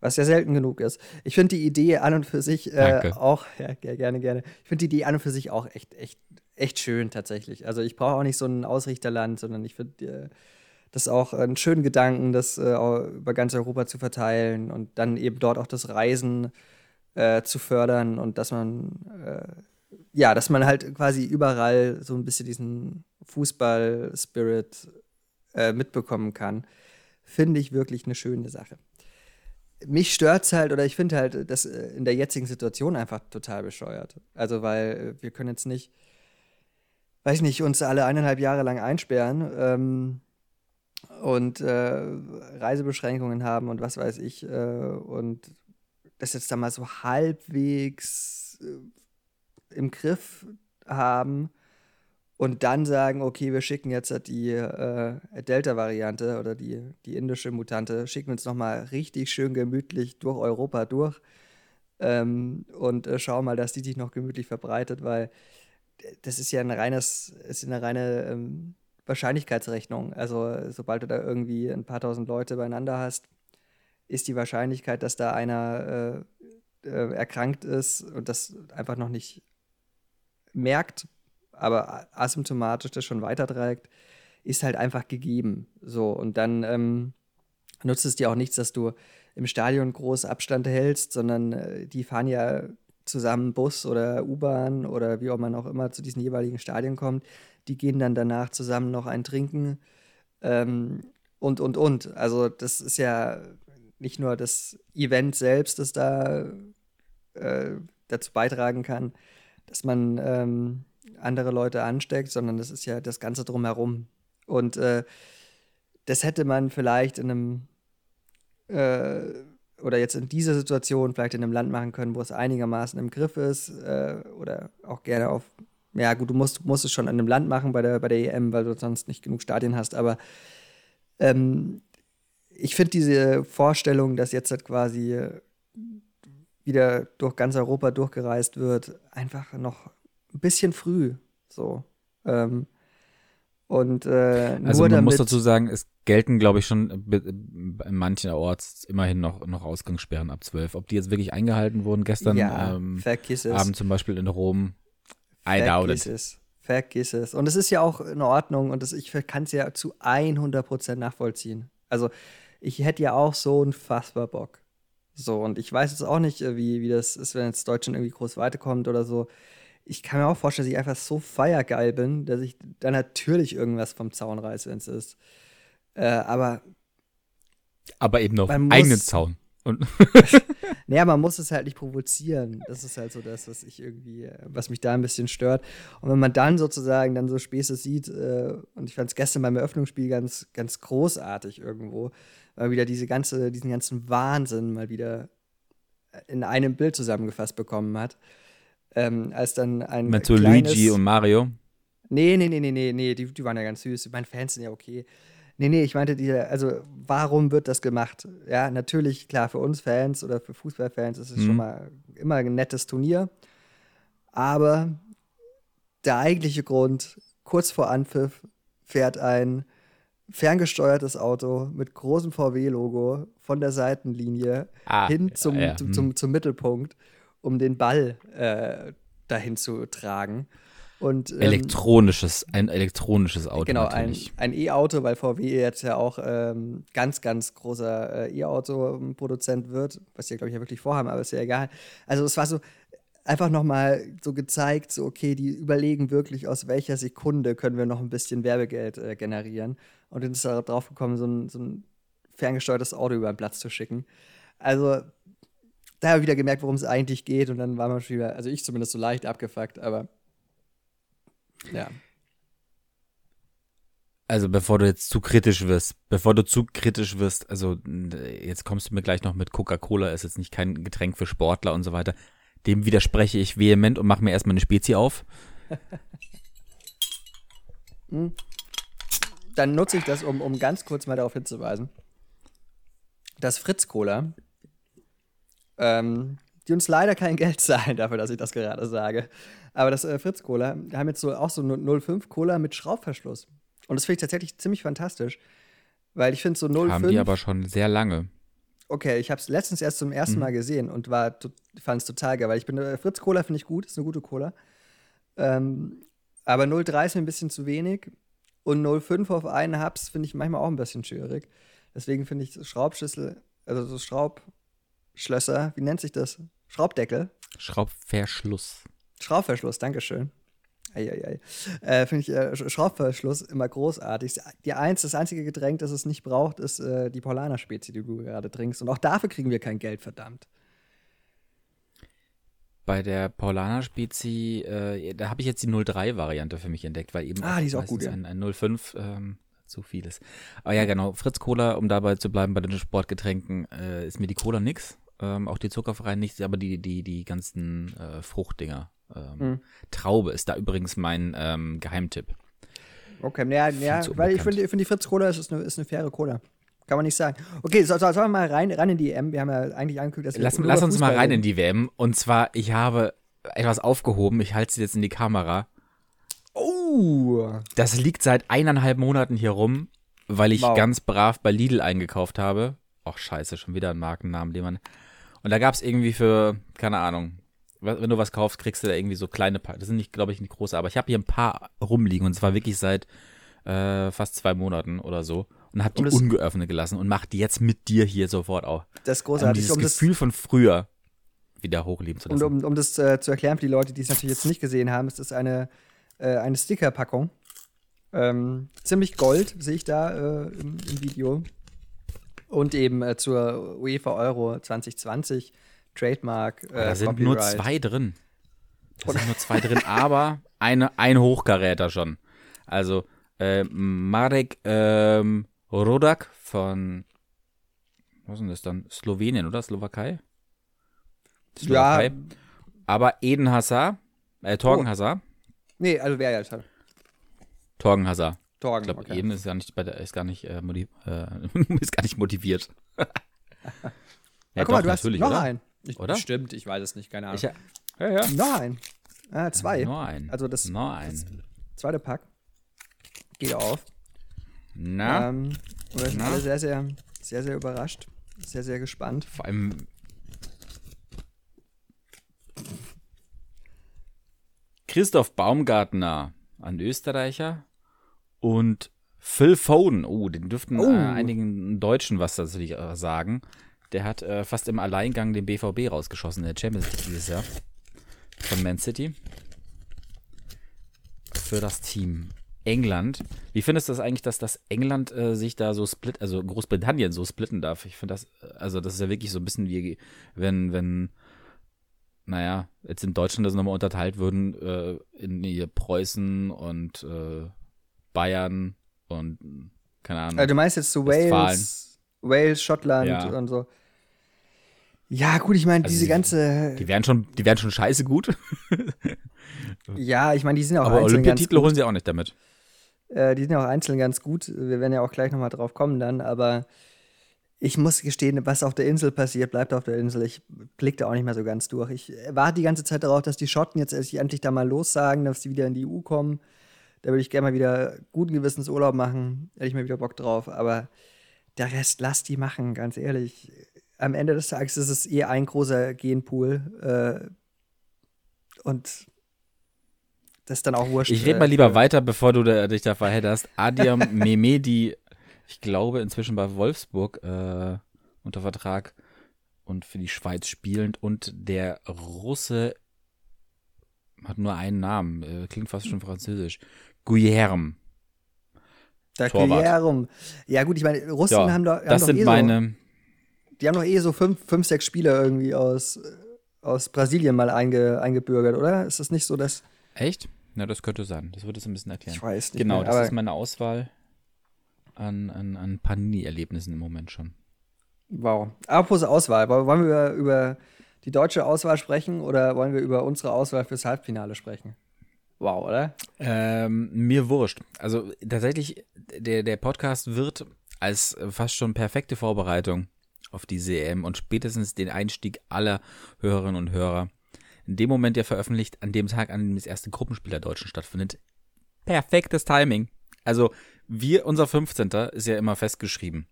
Speaker 1: was ja selten genug ist. Ich finde die Idee an und für sich äh, auch, ja, gerne, gerne. Ich finde die Idee an und für sich auch echt, echt echt schön tatsächlich. Also ich brauche auch nicht so ein Ausrichterland, sondern ich finde äh, das auch einen schönen Gedanken, das äh, über ganz Europa zu verteilen und dann eben dort auch das Reisen äh, zu fördern und dass man äh, ja, dass man halt quasi überall so ein bisschen diesen Fußball-Spirit äh, mitbekommen kann, finde ich wirklich eine schöne Sache. Mich stört es halt, oder ich finde halt, das äh, in der jetzigen Situation einfach total bescheuert. Also, weil wir können jetzt nicht, weiß nicht, uns alle eineinhalb Jahre lang einsperren ähm, und äh, Reisebeschränkungen haben und was weiß ich äh, und das jetzt da mal so halbwegs äh, im Griff haben und dann sagen, okay, wir schicken jetzt die äh, Delta-Variante oder die, die indische Mutante, schicken uns nochmal richtig schön gemütlich durch Europa durch ähm, und äh, schauen mal, dass die sich noch gemütlich verbreitet, weil das ist ja ein reines, ist eine reine ähm, Wahrscheinlichkeitsrechnung. Also sobald du da irgendwie ein paar tausend Leute beieinander hast, ist die Wahrscheinlichkeit, dass da einer äh, äh, erkrankt ist und das einfach noch nicht merkt, aber asymptomatisch das schon weiterträgt, ist halt einfach gegeben. So, und dann ähm, nutzt es dir auch nichts, dass du im Stadion groß Abstand hältst, sondern äh, die fahren ja zusammen Bus oder U-Bahn oder wie auch man auch immer zu diesen jeweiligen Stadien kommt. Die gehen dann danach zusammen noch ein Trinken ähm, und, und, und. Also das ist ja nicht nur das Event selbst, das da äh, dazu beitragen kann, dass man ähm, andere Leute ansteckt, sondern das ist ja das Ganze drumherum. Und äh, das hätte man vielleicht in einem äh, oder jetzt in dieser Situation vielleicht in einem Land machen können, wo es einigermaßen im Griff ist äh, oder auch gerne auf, ja gut, du musst, musst es schon in einem Land machen bei der, bei der EM, weil du sonst nicht genug Stadien hast, aber ähm, ich finde diese Vorstellung, dass jetzt halt quasi wieder durch ganz Europa durchgereist wird, einfach noch ein bisschen früh. So. Ähm, und äh,
Speaker 2: also man damit, muss dazu sagen, es gelten, glaube ich, schon in manchen Orts immerhin noch, noch Ausgangssperren ab 12. Ob die jetzt wirklich eingehalten wurden gestern ja, ähm, Abend zum Beispiel in Rom, I doubt it.
Speaker 1: Es. Vergiss es. Und es ist ja auch in Ordnung und das, ich kann es ja zu 100% nachvollziehen. Also ich hätte ja auch so unfassbar Bock. So, und ich weiß jetzt auch nicht, äh, wie, wie das ist, wenn jetzt Deutschland irgendwie groß weiterkommt oder so ich kann mir auch vorstellen, dass ich einfach so feiergeil bin, dass ich da natürlich irgendwas vom Zaun reiße, wenn es ist. Äh, aber.
Speaker 2: Aber eben noch eigenen Zaun. Und
Speaker 1: naja, man muss es halt nicht provozieren. Das ist halt so das, was ich irgendwie, was mich da ein bisschen stört. Und wenn man dann sozusagen dann so Späße sieht, äh, und ich fand es gestern beim Eröffnungsspiel ganz, ganz großartig irgendwo, weil wieder diese ganze, diesen ganzen Wahnsinn mal wieder in einem Bild zusammengefasst bekommen hat ähm, als dann ein.
Speaker 2: Meinst du Luigi und Mario?
Speaker 1: Nee, nee, nee, nee, nee, nee, die, die waren ja ganz süß. Meine Fans sind ja okay. Nee, nee, ich meinte, die, also warum wird das gemacht? Ja, natürlich, klar, für uns Fans oder für Fußballfans ist es mhm. schon mal immer ein nettes Turnier. Aber der eigentliche Grund, kurz vor Anpfiff fährt ein ferngesteuertes Auto mit großem VW-Logo von der Seitenlinie ah, hin zum, ja, ja. Zum, zum, zum Mittelpunkt um den Ball äh, dahin zu tragen. Und, ähm,
Speaker 2: elektronisches, ein elektronisches Auto.
Speaker 1: Genau, natürlich. ein E-Auto, weil VW jetzt ja auch ähm, ganz, ganz großer äh, E-Auto-Produzent wird, was sie, glaube ich, ja wirklich vorhaben, aber ist ja egal. Also es war so einfach nochmal so gezeigt, so okay, die überlegen wirklich, aus welcher Sekunde können wir noch ein bisschen Werbegeld äh, generieren. Und dann ist drauf gekommen, so ein, so ein ferngesteuertes Auto über den Platz zu schicken. Also da habe ich wieder gemerkt, worum es eigentlich geht. Und dann war man schon wieder, also ich zumindest so leicht abgefuckt, aber ja.
Speaker 2: Also bevor du jetzt zu kritisch wirst, bevor du zu kritisch wirst, also jetzt kommst du mir gleich noch mit Coca-Cola, ist jetzt nicht kein Getränk für Sportler und so weiter. Dem widerspreche ich vehement und mache mir erstmal eine Spezie auf.
Speaker 1: hm. Dann nutze ich das, um, um ganz kurz mal darauf hinzuweisen, dass Fritz Cola ähm, die uns leider kein Geld zahlen dafür, dass ich das gerade sage. Aber das äh, Fritz Cola, wir haben jetzt so auch so 05 Cola mit Schraubverschluss. Und das finde ich tatsächlich ziemlich fantastisch. Weil ich finde so 05.
Speaker 2: Haben die aber schon sehr lange.
Speaker 1: Okay, ich habe es letztens erst zum ersten mhm. Mal gesehen und fand es total geil, weil ich bin äh, Fritz Cola finde ich gut, ist eine gute Cola. Ähm, aber 03 ist mir ein bisschen zu wenig und 05 auf einen Hubs finde ich manchmal auch ein bisschen schwierig. Deswegen finde ich Schraubschlüssel, also so Schraub, Schlösser, wie nennt sich das? Schraubdeckel?
Speaker 2: Schraubverschluss.
Speaker 1: Schraubverschluss, Dankeschön. Eieiei. Äh, Finde ich äh, Schraubverschluss immer großartig. Die eins, das einzige Getränk, das es nicht braucht, ist äh, die Paulaner-Spezie, die du gerade trinkst. Und auch dafür kriegen wir kein Geld, verdammt.
Speaker 2: bei der Paulaner Spezi, äh, da habe ich jetzt die 03-Variante für mich entdeckt, weil eben
Speaker 1: ah, die ist auch gut,
Speaker 2: ja. ein, ein 05 ähm, zu viel ist. Aber ja, genau, Fritz Cola, um dabei zu bleiben bei den Sportgetränken, äh, ist mir die Cola nix, ähm, auch die zuckerfreien nichts, aber die, die, die ganzen äh, Fruchtdinger. Ähm, mhm. Traube ist da übrigens mein ähm, Geheimtipp.
Speaker 1: Okay, ja, ja weil ich finde, find die Fritz Cola ist eine, ist eine faire Cola. Kann man nicht sagen. Okay, so, so, sollen wir mal rein, rein in die WM? Wir haben ja eigentlich angekündigt, dass wir.
Speaker 2: Lass, lass uns Fußball mal rein in die WM. Und zwar, ich habe etwas aufgehoben. Ich halte sie jetzt in die Kamera.
Speaker 1: Oh!
Speaker 2: Das liegt seit eineinhalb Monaten hier rum, weil ich wow. ganz brav bei Lidl eingekauft habe. Ach, scheiße, schon wieder ein Markennamen, den man. Und da gab es irgendwie für, keine Ahnung, wenn du was kaufst, kriegst du da irgendwie so kleine Packungen. Das sind nicht, glaube ich, nicht große, aber ich habe hier ein paar rumliegen und zwar wirklich seit äh, fast zwei Monaten oder so und habe die um ungeöffnet gelassen und mache die jetzt mit dir hier sofort auf.
Speaker 1: Das ist großartig. Um
Speaker 2: dieses um Gefühl von früher wieder hochleben zu lassen.
Speaker 1: Und um, um das äh, zu erklären für die Leute, die es natürlich jetzt nicht gesehen haben, ist das eine, äh, eine Sticker-Packung. Ähm, ziemlich gold, sehe ich da äh, im, im, Video. Und eben äh, zur UEFA Euro 2020 Trademark.
Speaker 2: Äh, da sind Copyright. nur zwei drin. Da sind nur zwei drin, aber eine, ein Hochkaräter schon. Also äh, Marek ähm, Rodak von, was ist denn das dann? Slowenien, oder? Slowakei?
Speaker 1: Slowakei. Ja.
Speaker 2: Aber Eden Hazard, äh, Torgen oh. Hazard.
Speaker 1: Nee, also wer jetzt?
Speaker 2: Torgen Hazard.
Speaker 1: Torgen,
Speaker 2: ich glaube,
Speaker 1: okay.
Speaker 2: Eden ist gar nicht, ist gar nicht, äh, äh, ist gar nicht motiviert. ja,
Speaker 1: ja, guck mal, du hast noch
Speaker 2: oder?
Speaker 1: einen.
Speaker 2: Ich, oder?
Speaker 1: Stimmt, ich weiß es nicht, keine Ahnung. Ich,
Speaker 2: ja, ja.
Speaker 1: Noch einen. Ah, zwei.
Speaker 2: Nur einen.
Speaker 1: Also das,
Speaker 2: Nur ein.
Speaker 1: das zweite Pack. Geht auf.
Speaker 2: Na?
Speaker 1: Ähm, und wir sind Na? alle sehr, sehr, sehr, sehr überrascht. Sehr, sehr gespannt.
Speaker 2: Vor allem. Christoph Baumgartner, ein Österreicher. Und Phil Foden, oh, den dürften oh. Äh, einigen Deutschen was tatsächlich äh, sagen. Der hat äh, fast im Alleingang den BVB rausgeschossen in der Champions League dieses Jahr. Von Man City. Für das Team England. Wie findest du das eigentlich, dass das England äh, sich da so split, also Großbritannien so splitten darf? Ich finde das, also das ist ja wirklich so ein bisschen wie, wenn, wenn, naja, jetzt in Deutschland das nochmal unterteilt würden, äh, in hier Preußen und äh, Bayern und keine Ahnung.
Speaker 1: Also du meinst jetzt so Wales, Wales, Schottland ja. und so. Ja, gut, ich meine, also diese
Speaker 2: die,
Speaker 1: ganze.
Speaker 2: Die wären schon, die wären schon scheiße gut.
Speaker 1: ja, ich meine, die sind auch
Speaker 2: Aber Olympiatitel holen sie auch nicht damit.
Speaker 1: Äh, die sind ja auch einzeln ganz gut. Wir werden ja auch gleich nochmal drauf kommen dann, aber ich muss gestehen, was auf der Insel passiert, bleibt auf der Insel. Ich blick da auch nicht mehr so ganz durch. Ich warte die ganze Zeit darauf, dass die Schotten jetzt endlich da mal lossagen, dass sie wieder in die EU kommen. Da würde ich gerne mal wieder guten Gewissens Urlaub machen. Hätte ich mal wieder Bock drauf. Aber der Rest, lass die machen, ganz ehrlich. Am Ende des Tages ist es eh ein großer Genpool. Äh, und das ist dann auch wurscht.
Speaker 2: Ich rede mal lieber weiter, bevor du da, dich da verhedderst. Adiam Mehmedi, ich glaube inzwischen bei Wolfsburg äh, unter Vertrag und für die Schweiz spielend und der Russe hat nur einen Namen, äh, klingt fast schon französisch. Guillerme.
Speaker 1: Der Guillerme. Ja gut, ich meine, Russen ja, haben doch haben
Speaker 2: Das
Speaker 1: doch
Speaker 2: sind
Speaker 1: eh
Speaker 2: meine
Speaker 1: so, Die haben doch eh so fünf, fünf sechs Spieler irgendwie aus, aus Brasilien mal einge, eingebürgert, oder? Ist das nicht so, dass
Speaker 2: Echt? Na, das könnte sein. Das würde es ein bisschen erklären.
Speaker 1: Ich weiß nicht.
Speaker 2: Genau,
Speaker 1: mehr,
Speaker 2: das ist meine Auswahl an, an, an Panini-Erlebnissen im Moment schon.
Speaker 1: Wow. Apropos Auswahl, wollen wir über, über die deutsche Auswahl sprechen oder wollen wir über unsere Auswahl fürs Halbfinale sprechen? Wow, oder?
Speaker 2: Ähm, mir wurscht. Also tatsächlich, der, der Podcast wird als fast schon perfekte Vorbereitung auf die CM und spätestens den Einstieg aller Hörerinnen und Hörer in dem Moment ja veröffentlicht, an dem Tag, an dem das erste Gruppenspiel der Deutschen stattfindet. Perfektes Timing. Also, wir, unser 15. ist ja immer festgeschrieben.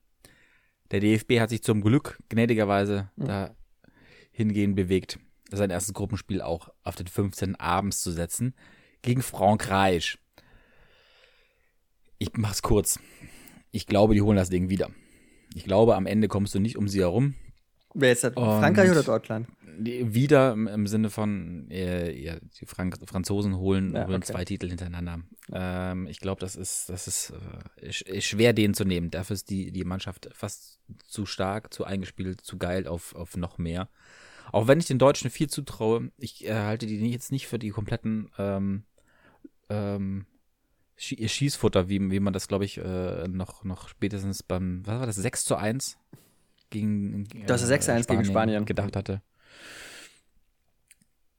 Speaker 2: Der DFB hat sich zum Glück gnädigerweise mhm. da hingehend bewegt, sein erstes Gruppenspiel auch auf den 15. abends zu setzen, gegen Frankreich. Ich mach's kurz. Ich glaube, die holen das Ding wieder. Ich glaube, am Ende kommst du nicht um sie herum.
Speaker 1: Wer ist das? Frankreich oder Deutschland?
Speaker 2: wieder im, im Sinne von, äh, ja, die Frank Franzosen holen, ja, holen okay. zwei Titel hintereinander. Ähm, ich glaube, das ist, das ist äh, schwer, den zu nehmen. Dafür ist die, die Mannschaft fast zu stark, zu eingespielt, zu geil auf, auf noch mehr. Auch wenn ich den Deutschen viel zutraue, ich äh, halte die jetzt nicht für die kompletten ähm, ähm, Schießfutter, wie, wie man das, glaube ich, äh, noch, noch spätestens beim, was war das, 6 zu 1 gegen
Speaker 1: äh, Das ist 6 zu 1 gegen Spanien
Speaker 2: gedacht hatte.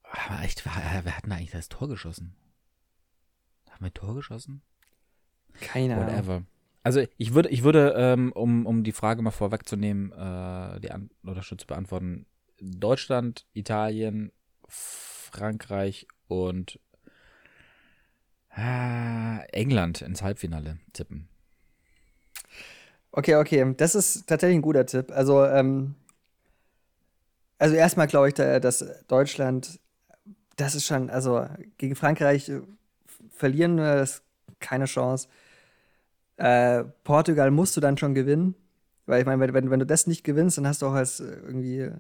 Speaker 2: Aber echt, wer hat denn eigentlich das Tor geschossen? Haben wir Tor geschossen?
Speaker 1: Keine Ahnung. Whatever.
Speaker 2: Also ich würde, ich würde, ähm, um, um die Frage mal vorwegzunehmen, äh, die An oder schon zu beantworten, Deutschland, Italien, Frankreich und äh, England ins Halbfinale tippen.
Speaker 1: Okay, okay, das ist tatsächlich ein guter Tipp. Also, ähm, also erstmal glaube ich, dass Deutschland, das ist schon, also gegen Frankreich äh, verlieren wir, das keine Chance. Äh, Portugal musst du dann schon gewinnen. Weil ich meine, wenn, wenn du das nicht gewinnst, dann hast du auch als äh, irgendwie.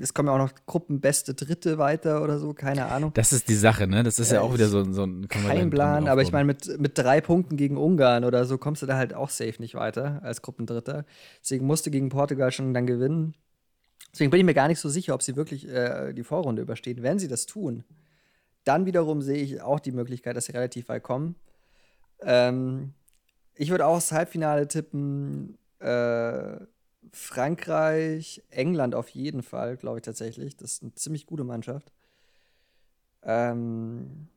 Speaker 1: Es kommen ja auch noch Gruppenbeste Dritte weiter oder so, keine Ahnung.
Speaker 2: Das ist die Sache, ne? Das ist ja, ja auch wieder so, so ein.
Speaker 1: Kein Plan, aber ich meine, mit, mit drei Punkten gegen Ungarn oder so kommst du da halt auch safe nicht weiter als Gruppendritter. Deswegen musst du gegen Portugal schon dann gewinnen. Deswegen bin ich mir gar nicht so sicher, ob sie wirklich äh, die Vorrunde überstehen. Wenn sie das tun, dann wiederum sehe ich auch die Möglichkeit, dass sie relativ weit kommen. Ähm, ich würde auch das Halbfinale tippen. Äh, Frankreich, England auf jeden Fall, glaube ich tatsächlich. Das ist eine ziemlich gute Mannschaft. Ähm,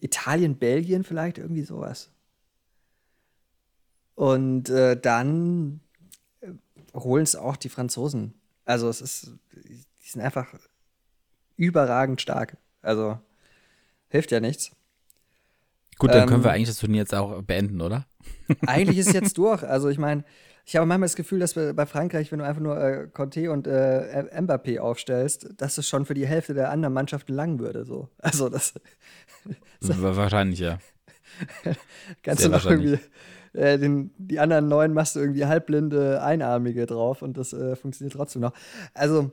Speaker 1: Italien, Belgien vielleicht, irgendwie sowas. Und äh, dann äh, holen es auch die Franzosen. Also es ist, die sind einfach überragend stark. Also hilft ja nichts.
Speaker 2: Gut, dann ähm, können wir eigentlich das Turnier jetzt auch beenden, oder?
Speaker 1: Eigentlich ist es jetzt durch. Also ich meine, ich habe manchmal das Gefühl, dass wir bei Frankreich, wenn du einfach nur äh, Conte und äh, Mbappé aufstellst, dass es schon für die Hälfte der anderen Mannschaften lang würde. So. Also das.
Speaker 2: wahrscheinlich, ja.
Speaker 1: Kannst Sehr du noch irgendwie äh, den, die anderen neun machst du irgendwie halbblinde Einarmige drauf und das äh, funktioniert trotzdem noch. Also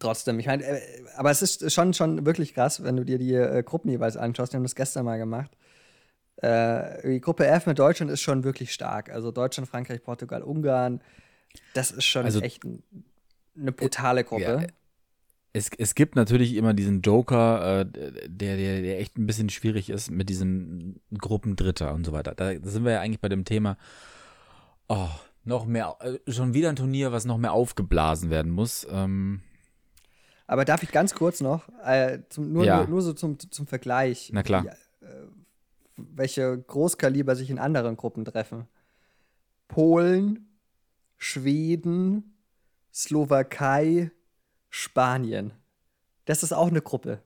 Speaker 1: trotzdem, ich meine, äh, aber es ist schon, schon wirklich krass, wenn du dir die äh, Gruppen jeweils anschaust. Wir haben das gestern mal gemacht. Äh, die Gruppe F mit Deutschland ist schon wirklich stark. Also Deutschland, Frankreich, Portugal, Ungarn. Das ist schon also, echt ein, eine brutale Gruppe. Ja,
Speaker 2: es, es gibt natürlich immer diesen Joker, äh, der, der, der echt ein bisschen schwierig ist mit diesem Gruppendritter und so weiter. Da sind wir ja eigentlich bei dem Thema, oh, noch mehr, äh, schon wieder ein Turnier, was noch mehr aufgeblasen werden muss. Ähm,
Speaker 1: aber darf ich ganz kurz noch, äh, zum, nur, ja. nur, nur, so zum, zum Vergleich,
Speaker 2: Na klar.
Speaker 1: Wie, äh, welche Großkaliber sich in anderen Gruppen treffen. Polen, Schweden, Slowakei, Spanien. Das ist auch eine Gruppe.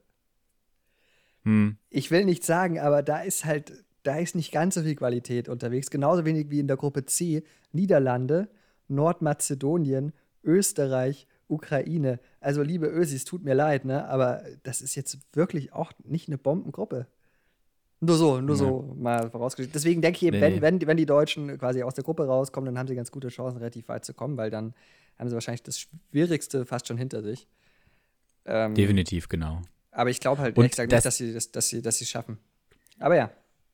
Speaker 2: Hm.
Speaker 1: Ich will nicht sagen, aber da ist halt, da ist nicht ganz so viel Qualität unterwegs. Genauso wenig wie in der Gruppe C. Niederlande, Nordmazedonien, Österreich, Ukraine. Also, liebe Ösis, tut mir leid, ne? Aber das ist jetzt wirklich auch nicht eine Bombengruppe. Nur so, nur ja. so mal vorausgestellt. Deswegen denke ich eben, nee, wenn, nee. Wenn, wenn die Deutschen quasi aus der Gruppe rauskommen, dann haben sie ganz gute Chancen, relativ weit zu kommen, weil dann haben sie wahrscheinlich das Schwierigste fast schon hinter sich.
Speaker 2: Ähm, Definitiv, genau.
Speaker 1: Aber ich glaube halt ehrlich gesagt nicht, dass sie das, dass sie, dass sie schaffen. Aber ja.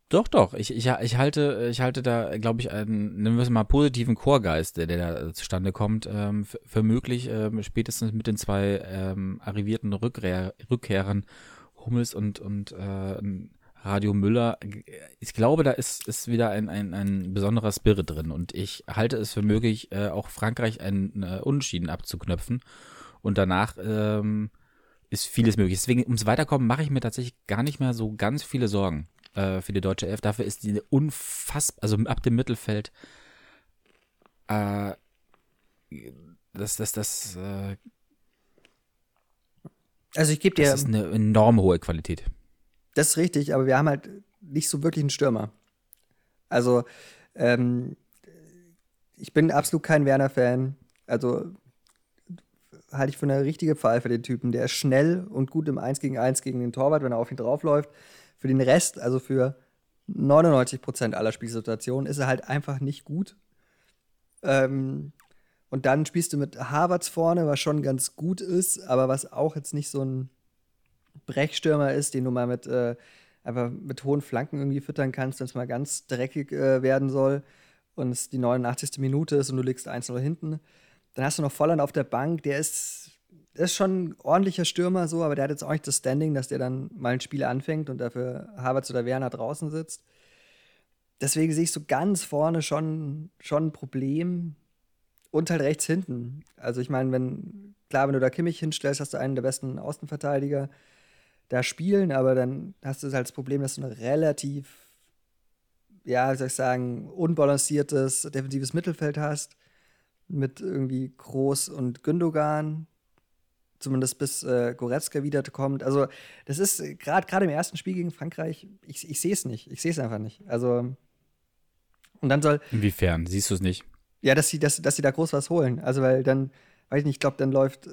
Speaker 2: Doch, doch. Ich, ich, ich halte, ich halte da, glaube ich, einen, nennen wir es mal, positiven Chorgeist, der, der da zustande kommt, ähm, für, für, möglich, ähm, spätestens mit den zwei ähm, arrivierten Rückkehr, Rückkehrern Hummels und, und äh, Radio Müller. Ich glaube, da ist, ist wieder ein, ein, ein besonderer Spirit drin und ich halte es für möglich, äh, auch Frankreich einen äh, Unentschieden abzuknöpfen und danach ähm, ist vieles möglich. Deswegen, ums Weiterkommen, mache ich mir tatsächlich gar nicht mehr so ganz viele Sorgen äh, für die deutsche Elf. Dafür ist die unfassbar, also ab dem Mittelfeld, äh, das, das, das, äh,
Speaker 1: also ich gebe dir.
Speaker 2: Das ist eine enorm hohe Qualität.
Speaker 1: Das ist richtig, aber wir haben halt nicht so wirklich einen Stürmer. Also, ähm, ich bin absolut kein Werner-Fan. Also, halte ich für eine richtige Pfeife, den Typen. Der ist schnell und gut im 1 gegen 1 gegen den Torwart, wenn er auf ihn draufläuft. Für den Rest, also für 99% aller Spielsituationen, ist er halt einfach nicht gut. Ähm, und dann spielst du mit Harvards vorne, was schon ganz gut ist, aber was auch jetzt nicht so ein Brechstürmer ist, den du mal mit, äh, einfach mit hohen Flanken irgendwie füttern kannst, wenn es mal ganz dreckig äh, werden soll und es die 89. Minute ist und du liegst 1-0 hinten. Dann hast du noch Volland auf der Bank, der ist, ist schon ein ordentlicher Stürmer so, aber der hat jetzt auch nicht das Standing, dass der dann mal ein Spiel anfängt und dafür Havertz oder Werner draußen sitzt. Deswegen sehe ich so ganz vorne schon, schon ein Problem und halt rechts hinten. Also ich meine, wenn, klar, wenn du da Kimmich hinstellst, hast du einen der besten Außenverteidiger da spielen, aber dann hast du halt das Problem, dass du ein relativ, ja, wie soll ich sagen, unbalanciertes defensives Mittelfeld hast mit irgendwie Groß und Gündogan, zumindest bis äh, Goretzka wiederkommt. Also das ist gerade gerade im ersten Spiel gegen Frankreich, ich, ich sehe es nicht, ich sehe es einfach nicht. Also und dann soll.
Speaker 2: Inwiefern siehst du es nicht?
Speaker 1: Ja, dass sie, dass, dass sie da groß was holen. Also weil dann, weiß ich nicht, ich glaube, dann läuft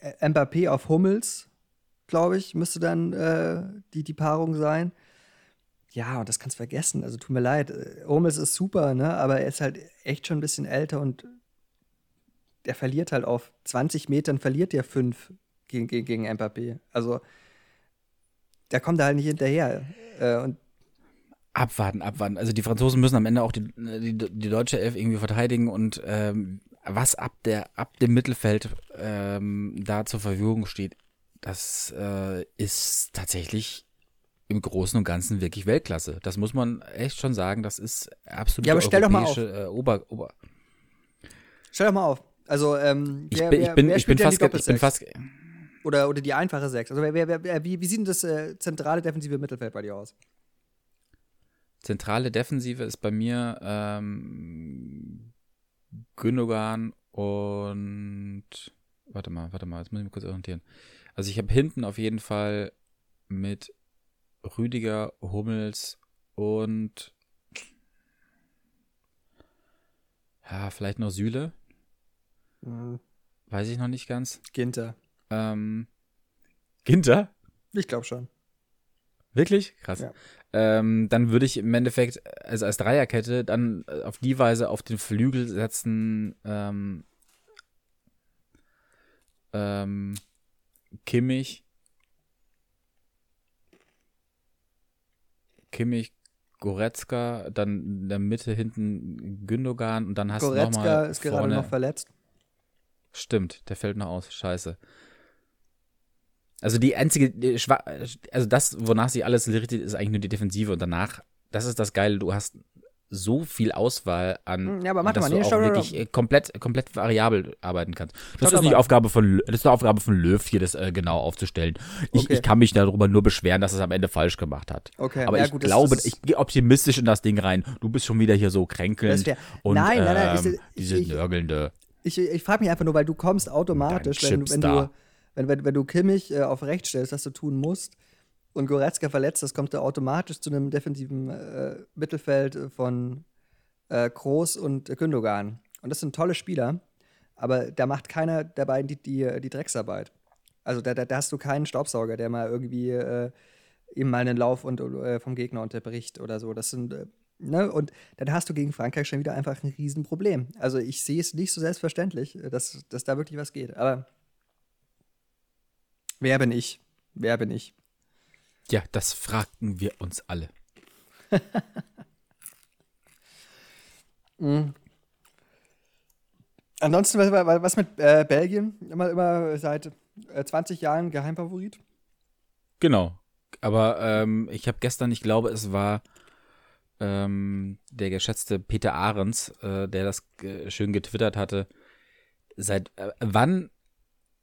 Speaker 1: äh, Mbappé auf Hummels glaube ich, müsste dann äh, die, die Paarung sein. Ja, und das kannst du vergessen. Also tut mir leid. Äh, Hummels ist super, ne? Aber er ist halt echt schon ein bisschen älter und der verliert halt auf 20 Metern, verliert der fünf gegen, gegen, gegen Mbappé. Also der kommt da halt nicht hinterher. Äh, und
Speaker 2: abwarten, abwarten. Also die Franzosen müssen am Ende auch die, die, die deutsche Elf irgendwie verteidigen und ähm, was ab der ab dem Mittelfeld ähm, da zur Verfügung steht, das äh, ist tatsächlich im Großen und Ganzen wirklich Weltklasse. Das muss man echt schon sagen. Das ist absolut
Speaker 1: ja, aber stell doch mal auf.
Speaker 2: Äh, Ober, Ober.
Speaker 1: Stell doch mal auf. Also ähm,
Speaker 2: wer, ich bin, ich bin,
Speaker 1: wer
Speaker 2: ich bin fast, ich bin fast
Speaker 1: oder, oder die einfache Sechs. Also wer, wer, wie, wie sieht denn das äh, zentrale defensive Mittelfeld bei dir aus?
Speaker 2: Zentrale Defensive ist bei mir ähm, Gündogan und warte mal, warte mal, jetzt muss ich mich kurz orientieren. Also ich habe hinten auf jeden Fall mit Rüdiger, Hummels und ja, vielleicht noch Süle. Mhm. Weiß ich noch nicht ganz.
Speaker 1: Ginter.
Speaker 2: Ähm, Ginter?
Speaker 1: Ich glaube schon.
Speaker 2: Wirklich? Krass. Ja. Ähm, dann würde ich im Endeffekt, also als Dreierkette, dann auf die Weise auf den Flügel setzen, ähm, ähm, Kimmich, Kimmich, Goretzka, dann in der Mitte hinten Gündogan und dann hast
Speaker 1: Goretzka
Speaker 2: du nochmal
Speaker 1: ist gerade noch verletzt.
Speaker 2: Stimmt, der fällt noch aus. Scheiße. Also die einzige, also das, wonach sich alles richtet, ist eigentlich nur die Defensive und danach, das ist das Geile, du hast so viel Auswahl an,
Speaker 1: hm, ja, aber
Speaker 2: dass
Speaker 1: mal,
Speaker 2: du auch wirklich äh, komplett, komplett variabel arbeiten kannst. Das ist die Aufgabe von, das ist die Aufgabe von Löw, hier das äh, genau aufzustellen. Ich, okay. ich kann mich darüber nur beschweren, dass es am Ende falsch gemacht hat.
Speaker 1: Okay.
Speaker 2: Aber
Speaker 1: ja,
Speaker 2: ich
Speaker 1: gut,
Speaker 2: glaube, ich gehe optimistisch in das Ding rein. Du bist schon wieder hier so kränkelnd und
Speaker 1: nein, nein, nein,
Speaker 2: ähm, diese ich, nörgelnde.
Speaker 1: Ich, ich, ich frage mich einfach nur, weil du kommst automatisch, wenn, wenn du, wenn, wenn, wenn du Kimmich äh, auf rechts stellst, was du tun musst, und Goretzka verletzt ist, kommt er automatisch zu einem defensiven äh, Mittelfeld von äh, Groß und Gündogan. Und das sind tolle Spieler, aber da macht keiner der beiden die, die, die Drecksarbeit. Also da, da, da, hast du keinen Staubsauger, der mal irgendwie äh, eben mal einen Lauf und, äh, vom Gegner unterbricht oder so. Das sind, äh, ne? Und dann hast du gegen Frankreich schon wieder einfach ein Riesenproblem. Also ich sehe es nicht so selbstverständlich, dass, dass da wirklich was geht. Aber wer bin ich? Wer bin ich?
Speaker 2: Ja, das fragten wir uns alle.
Speaker 1: Mhm. Ansonsten, was, mit äh, Belgien? Immer, immer seit äh, 20 Jahren Geheimfavorit?
Speaker 2: Genau. Aber ähm, ich habe gestern, ich glaube, es war ähm, der geschätzte Peter Ahrens, äh, der das äh, schön getwittert hatte. Seit äh, wann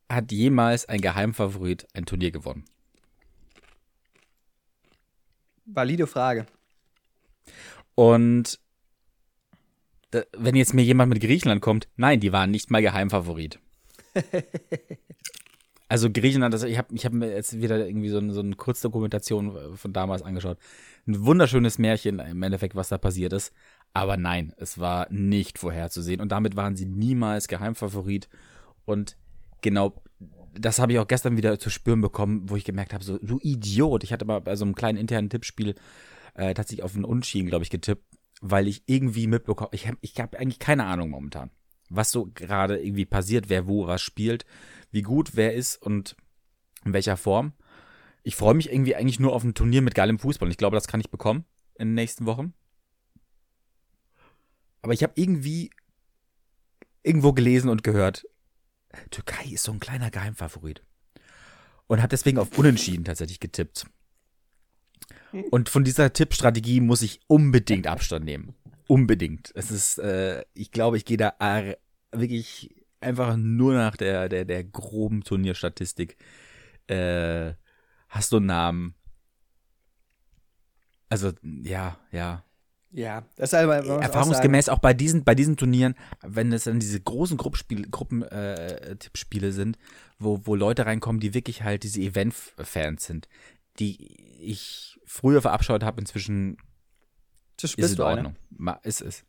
Speaker 2: hat jemals ein Geheimfavorit ein Turnier gewonnen?
Speaker 1: Valide Frage.
Speaker 2: Und wenn jetzt mir jemand mit Griechenland kommt, nein, die waren nicht mal Geheimfavorit. also Griechenland, also ich habe ich hab mir jetzt wieder irgendwie so, eine, so eine Kurzdokumentation von damals angeschaut. Ein wunderschönes Märchen im Endeffekt, was da passiert ist. Aber nein, es war nicht vorherzusehen. Und damit waren sie niemals Geheimfavorit. Und genau das habe ich auch gestern wieder zu spüren bekommen, wo ich gemerkt habe, so, du Idiot. Ich hatte mal bei so einem kleinen internen Tippspiel äh, tatsächlich auf einen Unschieden, glaube ich, getippt weil ich irgendwie mitbekomme, ich habe ich hab eigentlich keine Ahnung momentan, was so gerade irgendwie passiert, wer wo was spielt, wie gut wer ist und in welcher Form. Ich freue mich irgendwie eigentlich nur auf ein Turnier mit geilem Fußball und ich glaube, das kann ich bekommen in den nächsten Wochen. Aber ich habe irgendwie irgendwo gelesen und gehört, Türkei ist so ein kleiner Geheimfavorit. Und hat deswegen auf Unentschieden tatsächlich getippt. Und von dieser Tippstrategie muss ich unbedingt Abstand nehmen. Unbedingt. Es ist, äh, ich glaube, ich gehe da wirklich einfach nur nach der, der, der groben Turnierstatistik. Äh, hast du einen Namen? Also, ja, ja.
Speaker 1: Ja, das ist halt,
Speaker 2: erfahrungsgemäß auch, auch, bei diesen bei diesen Turnieren, wenn es dann diese großen Gruppenspiele, Gruppen äh, sind, wo wo Leute reinkommen, die wirklich halt diese Event Fans sind, die ich früher verabscheut habe, inzwischen
Speaker 1: ist es in Ordnung.
Speaker 2: Ma, ist es.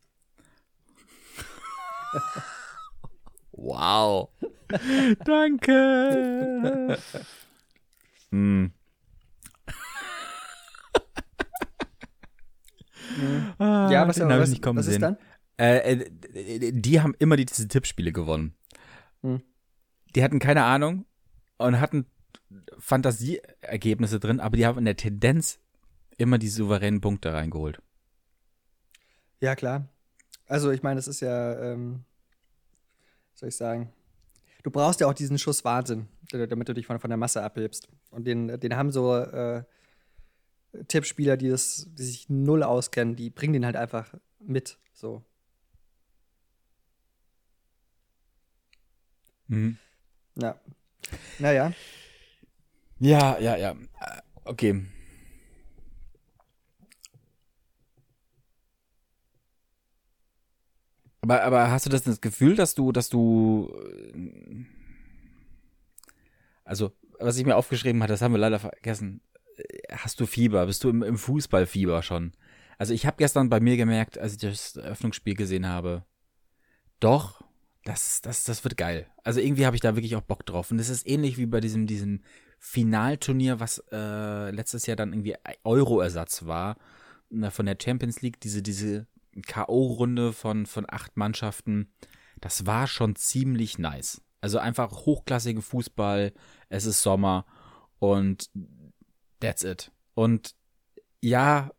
Speaker 2: wow. Danke. hm.
Speaker 1: Ja, was, was, nicht kommen was ist dann?
Speaker 2: Äh, äh, die haben immer diese Tippspiele gewonnen. Hm. Die hatten keine Ahnung und hatten Fantasieergebnisse drin, aber die haben in der Tendenz immer die souveränen Punkte reingeholt.
Speaker 1: Ja, klar. Also, ich meine, das ist ja, ähm, soll ich sagen, du brauchst ja auch diesen Schuss Wahnsinn, damit du dich von, von der Masse abhebst. Und den, den haben so äh, Tippspieler, die, das, die sich null auskennen, die bringen den halt einfach mit. So.
Speaker 2: Mhm.
Speaker 1: Ja. Naja.
Speaker 2: Ja, ja, ja. Okay. Aber, aber hast du das, das Gefühl, dass du, dass du. Äh, also, was ich mir aufgeschrieben hatte, das haben wir leider vergessen. Hast du Fieber? Bist du im, im Fußballfieber schon? Also, ich habe gestern bei mir gemerkt, als ich das Eröffnungsspiel gesehen habe, doch, das, das, das wird geil. Also, irgendwie habe ich da wirklich auch Bock drauf. Und das ist ähnlich wie bei diesem, diesem Finalturnier, was äh, letztes Jahr dann irgendwie Euro-Ersatz war, von der Champions League, diese, diese K.O.-Runde von, von acht Mannschaften, das war schon ziemlich nice. Also einfach hochklassigen Fußball, es ist Sommer und that's it. Und ja,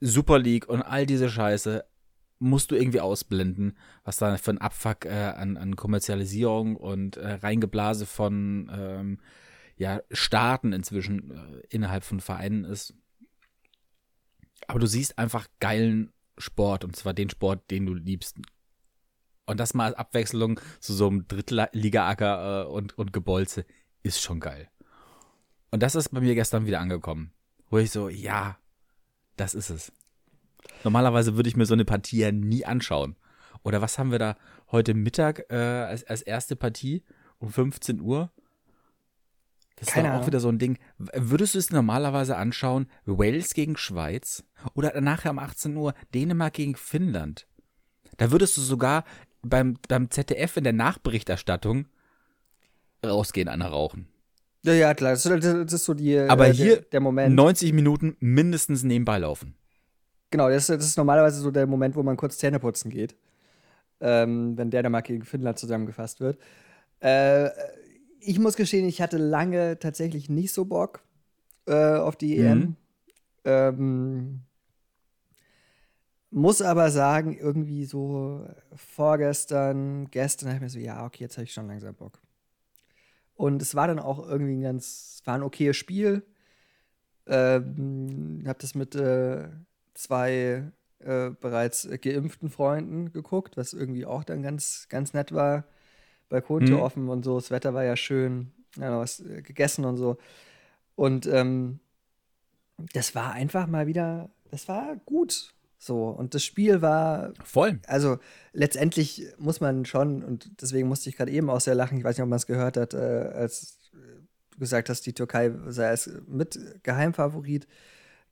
Speaker 2: Super League und all diese Scheiße musst du irgendwie ausblenden, was da für ein Abfuck äh, an, an Kommerzialisierung und äh, Reingeblase von ähm, ja, Staaten inzwischen äh, innerhalb von Vereinen ist. Aber du siehst einfach geilen Sport und zwar den Sport, den du liebst. Und das mal als Abwechslung zu so einem Drittliga-Acker äh, und, und Gebolze ist schon geil. Und das ist bei mir gestern wieder angekommen, wo ich so, ja, das ist es. Normalerweise würde ich mir so eine Partie ja nie anschauen. Oder was haben wir da heute Mittag äh, als, als erste Partie um 15 Uhr? Das Keine ist auch wieder so ein Ding. Würdest du es normalerweise anschauen, Wales gegen Schweiz oder nachher um 18 Uhr Dänemark gegen Finnland? Da würdest du sogar beim, beim ZDF in der Nachberichterstattung rausgehen, an Rauchen.
Speaker 1: Ja, ja, klar. Das, ist so die,
Speaker 2: Aber äh, hier
Speaker 1: der, der, Moment.
Speaker 2: 90 Minuten mindestens nebenbei laufen.
Speaker 1: Genau, das, das, ist normalerweise so der Moment, wo man kurz Zähne putzen geht. Ähm, wenn Dänemark gegen Finnland zusammengefasst wird. Äh, ich muss gestehen, ich hatte lange tatsächlich nicht so Bock äh, auf die mhm. EM. Ähm, muss aber sagen, irgendwie so vorgestern, gestern habe ich mir so, ja, okay, jetzt habe ich schon langsam Bock. Und es war dann auch irgendwie ein ganz, war ein okayes Spiel. Ähm, habe das mit äh, zwei äh, bereits geimpften Freunden geguckt, was irgendwie auch dann ganz, ganz nett war. Balkontür mhm. offen und so. Das Wetter war ja schön. Ja, was äh, gegessen und so. Und ähm, das war einfach mal wieder, das war gut. So, und das Spiel war.
Speaker 2: Voll.
Speaker 1: Also, letztendlich muss man schon, und deswegen musste ich gerade eben auch sehr lachen, ich weiß nicht, ob man es gehört hat, äh, als du gesagt hast, die Türkei sei als mit Geheimfavorit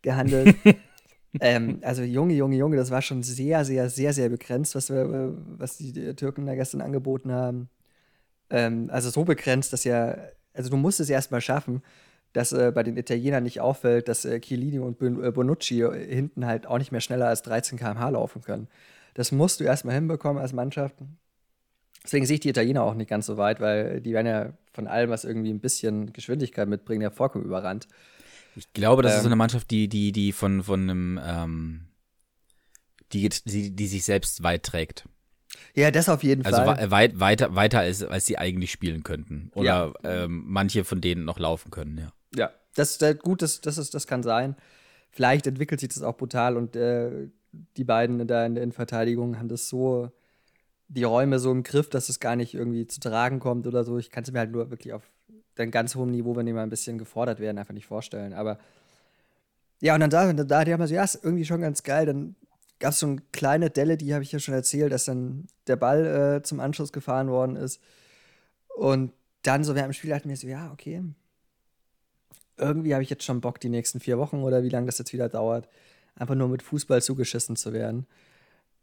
Speaker 1: gehandelt. ähm, also, Junge, Junge, Junge, das war schon sehr, sehr, sehr, sehr begrenzt, was, wir, was die Türken da gestern angeboten haben. Ähm, also so begrenzt, dass ja, also du musst es erstmal schaffen, dass äh, bei den Italienern nicht auffällt, dass äh, Chiellini und äh, Bonucci hinten halt auch nicht mehr schneller als 13 km/h laufen können. Das musst du erstmal hinbekommen als Mannschaft. Deswegen sehe ich die Italiener auch nicht ganz so weit, weil die werden ja von allem, was irgendwie ein bisschen Geschwindigkeit mitbringt, ja vollkommen überrannt.
Speaker 2: Ich glaube, das ähm, ist so ähm. eine Mannschaft, die, die, die von, von einem, ähm, die, die, die sich selbst weit trägt.
Speaker 1: Ja, das auf jeden
Speaker 2: also
Speaker 1: Fall.
Speaker 2: Also weit, weiter, weiter als, als sie eigentlich spielen könnten. Oder ja. ähm, manche von denen noch laufen können, ja.
Speaker 1: Ja, das, das gut, das, das, ist, das kann sein. Vielleicht entwickelt sich das auch brutal und äh, die beiden da in der Innenverteidigung haben das so, die Räume so im Griff, dass es gar nicht irgendwie zu tragen kommt oder so. Ich kann es mir halt nur wirklich auf einem ganz hohen Niveau, wenn die mal ein bisschen gefordert werden, einfach nicht vorstellen. Aber ja, und dann da, da die haben so, ja, ist irgendwie schon ganz geil. Dann gab es so eine kleine Delle, die habe ich ja schon erzählt, dass dann der Ball äh, zum Anschluss gefahren worden ist. Und dann so während dem Spiel hatten wir so, ja, okay. Irgendwie habe ich jetzt schon Bock, die nächsten vier Wochen oder wie lange das jetzt wieder dauert, einfach nur mit Fußball zugeschissen zu werden.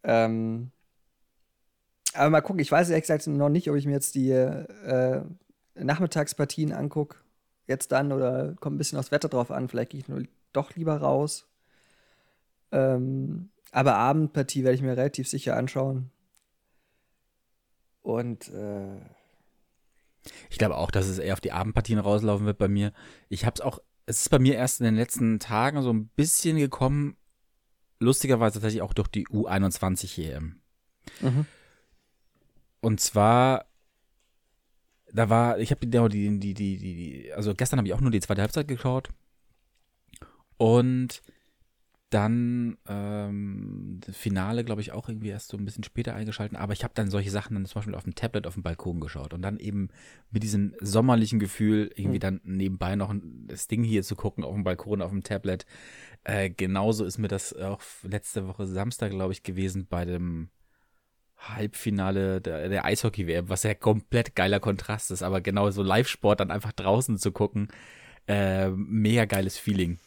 Speaker 1: Ähm, aber mal gucken, ich weiß ehrlich gesagt noch nicht, ob ich mir jetzt die äh, Nachmittagspartien angucke. Jetzt dann oder kommt ein bisschen aufs Wetter drauf an. Vielleicht gehe ich nur doch lieber raus. Ähm, aber Abendpartie werde ich mir relativ sicher anschauen. Und äh,
Speaker 2: ich glaube auch, dass es eher auf die Abendpartien rauslaufen wird bei mir. Ich habe es auch, es ist bei mir erst in den letzten Tagen so ein bisschen gekommen, lustigerweise tatsächlich auch durch die U21 EM. Mhm. Und zwar, da war, ich habe die, die, die, die, also gestern habe ich auch nur die zweite Halbzeit geschaut. Und dann ähm, Finale, glaube ich, auch irgendwie erst so ein bisschen später eingeschalten. Aber ich habe dann solche Sachen dann zum Beispiel auf dem Tablet auf dem Balkon geschaut und dann eben mit diesem sommerlichen Gefühl irgendwie mhm. dann nebenbei noch das Ding hier zu gucken auf dem Balkon, auf dem Tablet. Äh, genauso ist mir das auch letzte Woche Samstag, glaube ich, gewesen bei dem Halbfinale der, der Eishockey-WM, was ja komplett geiler Kontrast ist, aber genau so Live-Sport dann einfach draußen zu gucken, äh, mega geiles Feeling.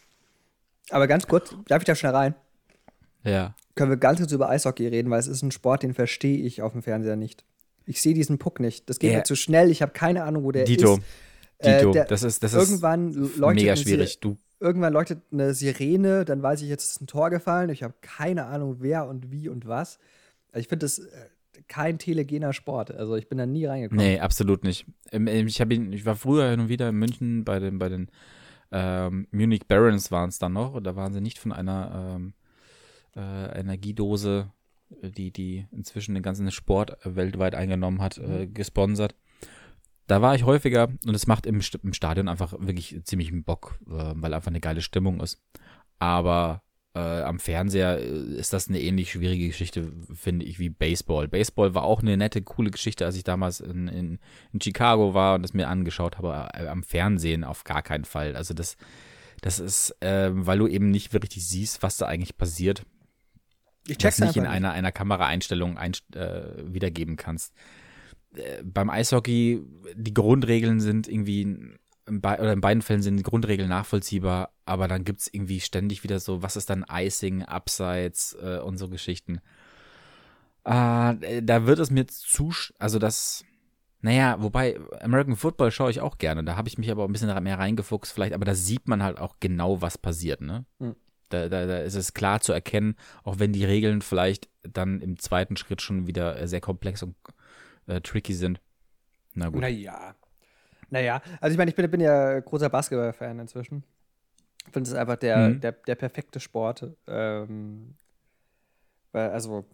Speaker 1: Aber ganz kurz, darf ich da schnell rein?
Speaker 2: Ja.
Speaker 1: Können wir ganz kurz über Eishockey reden, weil es ist ein Sport, den verstehe ich auf dem Fernseher nicht. Ich sehe diesen Puck nicht. Das geht ja. mir zu schnell. Ich habe keine Ahnung, wo der
Speaker 2: Dito.
Speaker 1: ist.
Speaker 2: Dito, äh, das ist, das
Speaker 1: irgendwann
Speaker 2: ist mega schwierig.
Speaker 1: Du. Irgendwann leuchtet eine Sirene, dann weiß ich, jetzt ist ein Tor gefallen. Ich habe keine Ahnung, wer und wie und was. Also ich finde das äh, kein telegener Sport. Also ich bin da nie reingekommen.
Speaker 2: Nee, absolut nicht. Ich, ihn, ich war früher hin und wieder in München bei den, bei den ähm, Munich Barons waren es dann noch. Da waren sie nicht von einer ähm, äh, Energiedose, die, die inzwischen den ganzen Sport weltweit eingenommen hat, äh, mhm. gesponsert. Da war ich häufiger und es macht im, im Stadion einfach wirklich ziemlich Bock, äh, weil einfach eine geile Stimmung ist. Aber äh, am Fernseher äh, ist das eine ähnlich schwierige Geschichte, finde ich, wie Baseball. Baseball war auch eine nette, coole Geschichte, als ich damals in, in, in Chicago war und das mir angeschaut habe. Äh, am Fernsehen auf gar keinen Fall. Also das, das ist, äh, weil du eben nicht wirklich siehst, was da eigentlich passiert. Ich check's das nicht in einer, einer Kameraeinstellung ein, äh, wiedergeben kannst. Äh, beim Eishockey, die Grundregeln sind irgendwie in, oder in beiden Fällen sind die Grundregeln nachvollziehbar, aber dann gibt es irgendwie ständig wieder so, was ist dann Icing, Abseits äh, und so Geschichten. Äh, da wird es mir zu, also das, naja, wobei American Football schaue ich auch gerne, da habe ich mich aber ein bisschen mehr reingefuchst vielleicht, aber da sieht man halt auch genau, was passiert, ne? Hm. Da, da, da ist es klar zu erkennen, auch wenn die Regeln vielleicht dann im zweiten Schritt schon wieder äh, sehr komplex und äh, tricky sind.
Speaker 1: Na gut. Naja, naja, also ich meine, ich bin, bin ja großer Basketball-Fan inzwischen. Ich finde es einfach der, mhm. der, der perfekte Sport. Ähm, weil, also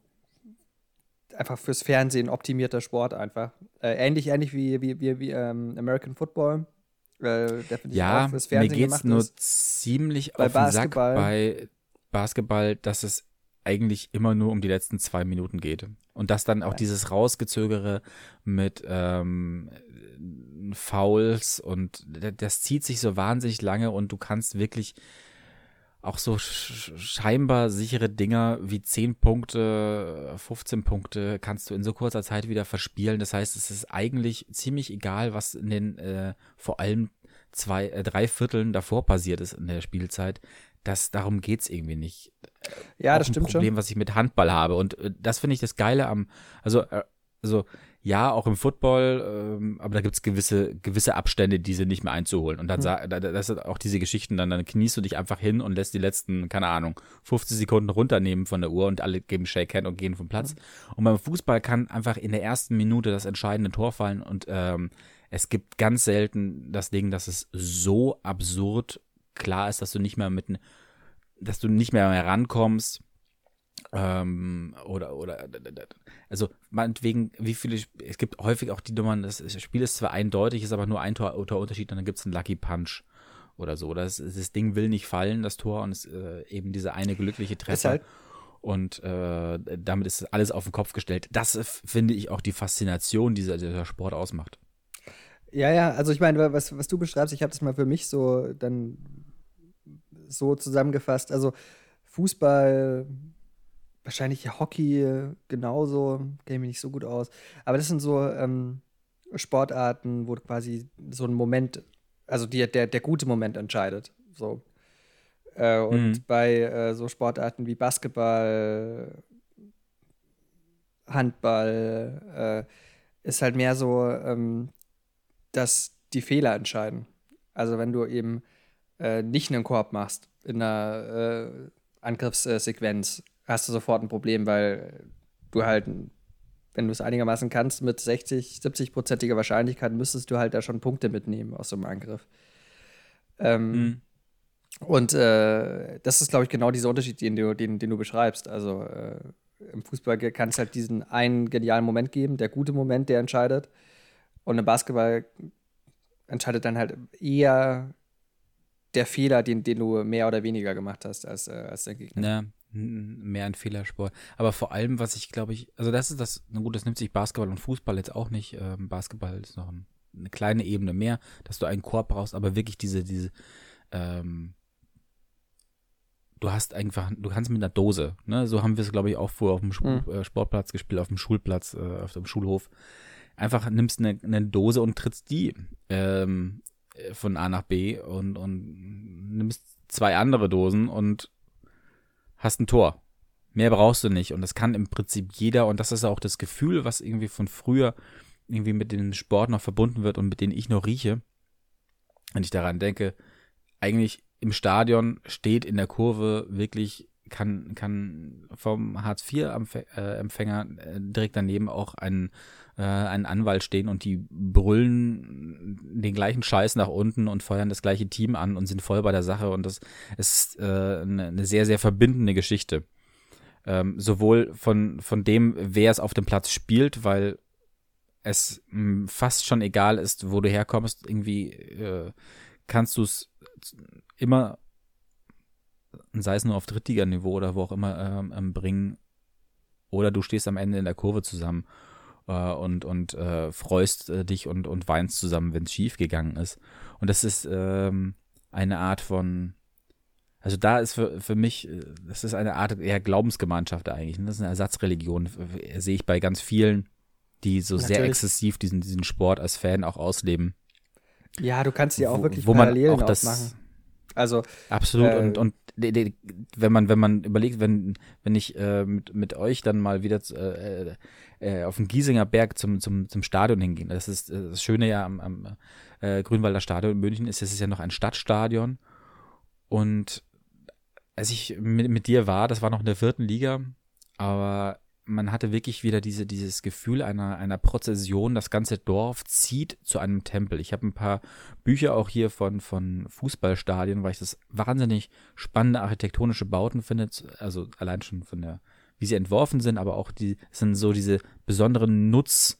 Speaker 1: einfach fürs Fernsehen optimierter Sport einfach. Äh, ähnlich, ähnlich wie, wie, wie, wie ähm, American Football.
Speaker 2: Äh, ja, auch fürs Fernsehen mir geht's nur ist. ziemlich bei auf den Sack bei Basketball, dass es eigentlich immer nur um die letzten zwei Minuten geht. Und dass dann auch ja. dieses Rausgezögere mit ähm, Fouls und das zieht sich so wahnsinnig lange und du kannst wirklich auch so scheinbar sichere Dinger wie 10 Punkte, 15 Punkte kannst du in so kurzer Zeit wieder verspielen. Das heißt, es ist eigentlich ziemlich egal, was in den äh, vor allem zwei, äh, drei Vierteln davor passiert ist in der Spielzeit. Das, darum geht's irgendwie nicht.
Speaker 1: Ja, auch das stimmt
Speaker 2: schon. Problem,
Speaker 1: schon.
Speaker 2: was ich mit Handball habe. Und äh, das finde ich das Geile am, also, äh, also ja, auch im Football, ähm, aber da gibt es gewisse, gewisse Abstände, diese nicht mehr einzuholen. Und dann mhm. da, das sind auch diese Geschichten, dann, dann kniest du dich einfach hin und lässt die letzten, keine Ahnung, 50 Sekunden runternehmen von der Uhr und alle geben Shake Hand und gehen vom Platz. Mhm. Und beim Fußball kann einfach in der ersten Minute das entscheidende Tor fallen und ähm, es gibt ganz selten das Ding, dass es so absurd klar ist, dass du nicht mehr mit, dass du nicht mehr rankommst Ähm, oder, oder, also meinetwegen, wie viele, es gibt häufig auch die Nummern, das Spiel ist zwar eindeutig, ist aber nur ein Tor, Unterschied und dann gibt es einen Lucky Punch oder so. Das, das Ding will nicht fallen, das Tor, und es äh, eben diese eine glückliche Treffer. Halt und äh, damit ist alles auf den Kopf gestellt. Das finde ich auch die Faszination, die dieser, dieser Sport ausmacht.
Speaker 1: Ja, ja, also ich meine, was, was du beschreibst, ich habe das mal für mich so dann so zusammengefasst. Also Fußball, wahrscheinlich Hockey genauso, kenne mich nicht so gut aus. Aber das sind so ähm, Sportarten, wo quasi so ein Moment, also die, der, der gute Moment entscheidet. So. Äh, und mhm. bei äh, so Sportarten wie Basketball, Handball, äh, ist halt mehr so, ähm, dass die Fehler entscheiden. Also wenn du eben äh, nicht einen Korb machst in einer äh, Angriffssequenz, hast du sofort ein Problem, weil du halt, wenn du es einigermaßen kannst, mit 60, 70-prozentiger Wahrscheinlichkeit müsstest du halt da schon Punkte mitnehmen aus so einem Angriff. Ähm, mhm. Und äh, das ist, glaube ich, genau dieser Unterschied, den du, den, den du beschreibst. Also äh, im Fußball kann es halt diesen einen genialen Moment geben, der gute Moment, der entscheidet. Und im Basketball entscheidet dann halt eher der Fehler, den, den du mehr oder weniger gemacht hast als, äh, als der Gegner.
Speaker 2: Ja, mehr ein Fehlersport. Aber vor allem, was ich glaube ich, also das ist das, na gut, das nimmt sich Basketball und Fußball jetzt auch nicht. Ähm, Basketball ist noch ein, eine kleine Ebene mehr, dass du einen Korb brauchst, aber wirklich diese, diese, ähm, du hast einfach, du kannst mit einer Dose, ne, so haben wir es, glaube ich, auch vorher auf dem mhm. Äh, Sportplatz gespielt, auf dem Schulplatz, äh, auf dem Schulhof. Einfach nimmst eine, eine Dose und trittst die ähm, von A nach B und, und nimmst zwei andere Dosen und hast ein Tor. Mehr brauchst du nicht. Und das kann im Prinzip jeder. Und das ist auch das Gefühl, was irgendwie von früher irgendwie mit dem Sport noch verbunden wird und mit denen ich noch rieche. Wenn ich daran denke, eigentlich im Stadion steht in der Kurve wirklich kann, kann vom Hartz-IV-Empfänger äh, direkt daneben auch ein, äh, ein Anwalt stehen und die brüllen den gleichen Scheiß nach unten und feuern das gleiche Team an und sind voll bei der Sache und das ist äh, eine, eine sehr, sehr verbindende Geschichte. Ähm, sowohl von, von dem, wer es auf dem Platz spielt, weil es mh, hm, fast schon egal ist, wo du herkommst, irgendwie äh, kannst du es immer, sei es nur auf Drittliganiveau oder wo auch immer, ähm, ähm, bringen. Oder du stehst am Ende in der Kurve zusammen äh, und, und äh, freust äh, dich und, und weinst zusammen, wenn es schief gegangen ist. Und das ist ähm, eine Art von, also da ist für, für mich, äh, das ist eine Art eher Glaubensgemeinschaft eigentlich. Ne? Das ist eine Ersatzreligion, sehe ich bei ganz vielen, die so Natürlich. sehr exzessiv diesen, diesen Sport als Fan auch ausleben.
Speaker 1: Ja, du kannst ja auch wirklich wo, wo Parallelen man auch das, machen. Also
Speaker 2: absolut äh, und und wenn man wenn man überlegt, wenn wenn ich äh, mit mit euch dann mal wieder äh, äh, auf den Giesinger Berg zum zum zum Stadion hingehen. Das ist äh, das Schöne ja am, am äh, Grünwalder Stadion in München ist, es ist ja noch ein Stadtstadion und als ich mit, mit dir war, das war noch in der vierten Liga, aber man hatte wirklich wieder diese, dieses Gefühl einer, einer Prozession. Das ganze Dorf zieht zu einem Tempel. Ich habe ein paar Bücher auch hier von, von Fußballstadien, weil ich das wahnsinnig spannende architektonische Bauten finde. Also allein schon von der, wie sie entworfen sind, aber auch die sind so diese besonderen Nutzgebäude,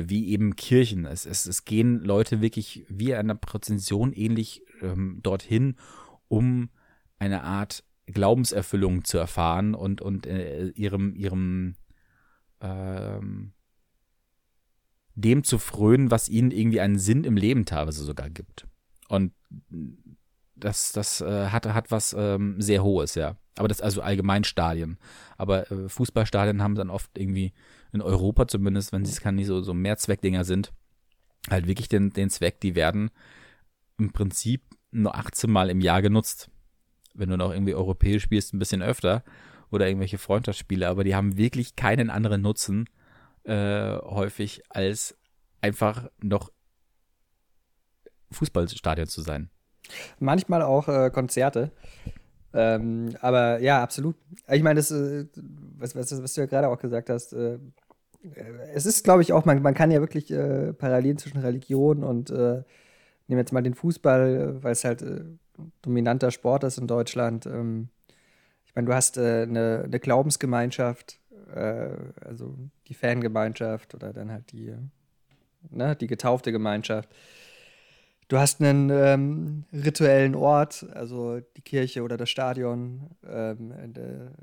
Speaker 2: ähm, wie eben Kirchen. Es, es, es gehen Leute wirklich wie einer Prozession ähnlich ähm, dorthin, um eine Art Glaubenserfüllung zu erfahren und, und äh, ihrem, ihrem ähm, dem zu frönen, was ihnen irgendwie einen Sinn im Leben teilweise sogar gibt. Und das, das äh, hat, hat was ähm, sehr Hohes, ja. Aber das also allgemein Stadien. Aber äh, Fußballstadien haben dann oft irgendwie in Europa zumindest, wenn sie es kann, nicht so, so Mehrzweckdinger sind, halt wirklich den, den Zweck, die werden im Prinzip nur 18 Mal im Jahr genutzt wenn du noch irgendwie europäisch spielst, ein bisschen öfter oder irgendwelche Freundschaftsspiele, aber die haben wirklich keinen anderen Nutzen äh, häufig als einfach noch Fußballstadion zu sein.
Speaker 1: Manchmal auch äh, Konzerte. Ähm, aber ja, absolut. Ich meine, das, äh, was, was, was, du ja gerade auch gesagt hast, äh, es ist, glaube ich, auch, man, man kann ja wirklich äh, Parallelen zwischen Religion und äh, nehmen jetzt mal den Fußball, weil es halt dominanter Sport ist in Deutschland. Ähm, ich meine, du hast äh, eine, eine Glaubensgemeinschaft, äh, also die Fangemeinschaft oder dann halt die, ne, die getaufte Gemeinschaft. Du hast einen ähm, rituellen Ort, also die Kirche oder das Stadion, ähm,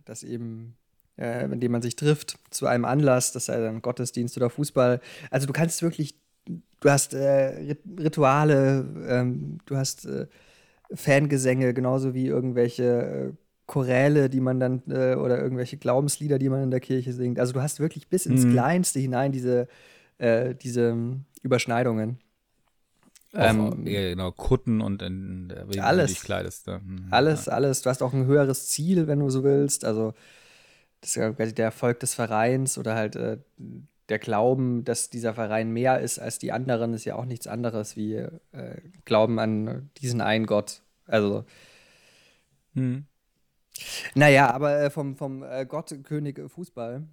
Speaker 1: das eben, äh, in dem man sich trifft zu einem Anlass, das sei dann Gottesdienst oder Fußball. Also du kannst wirklich, du hast äh, Rituale, ähm, du hast äh, Fangesänge, genauso wie irgendwelche äh, Choräle, die man dann, äh, oder irgendwelche Glaubenslieder, die man in der Kirche singt. Also du hast wirklich bis ins mhm. Kleinste hinein diese, äh, diese Überschneidungen.
Speaker 2: Ähm, ja, genau, Kutten und in,
Speaker 1: in, alles, dich kleidest. Ja. Mhm. Alles, alles. Du hast auch ein höheres Ziel, wenn du so willst. Also das ist der Erfolg des Vereins oder halt äh, der Glauben, dass dieser Verein mehr ist als die anderen, ist ja auch nichts anderes wie äh, Glauben an diesen einen Gott. Also. Hm. Naja, aber äh, vom, vom äh, Gott, König Fußball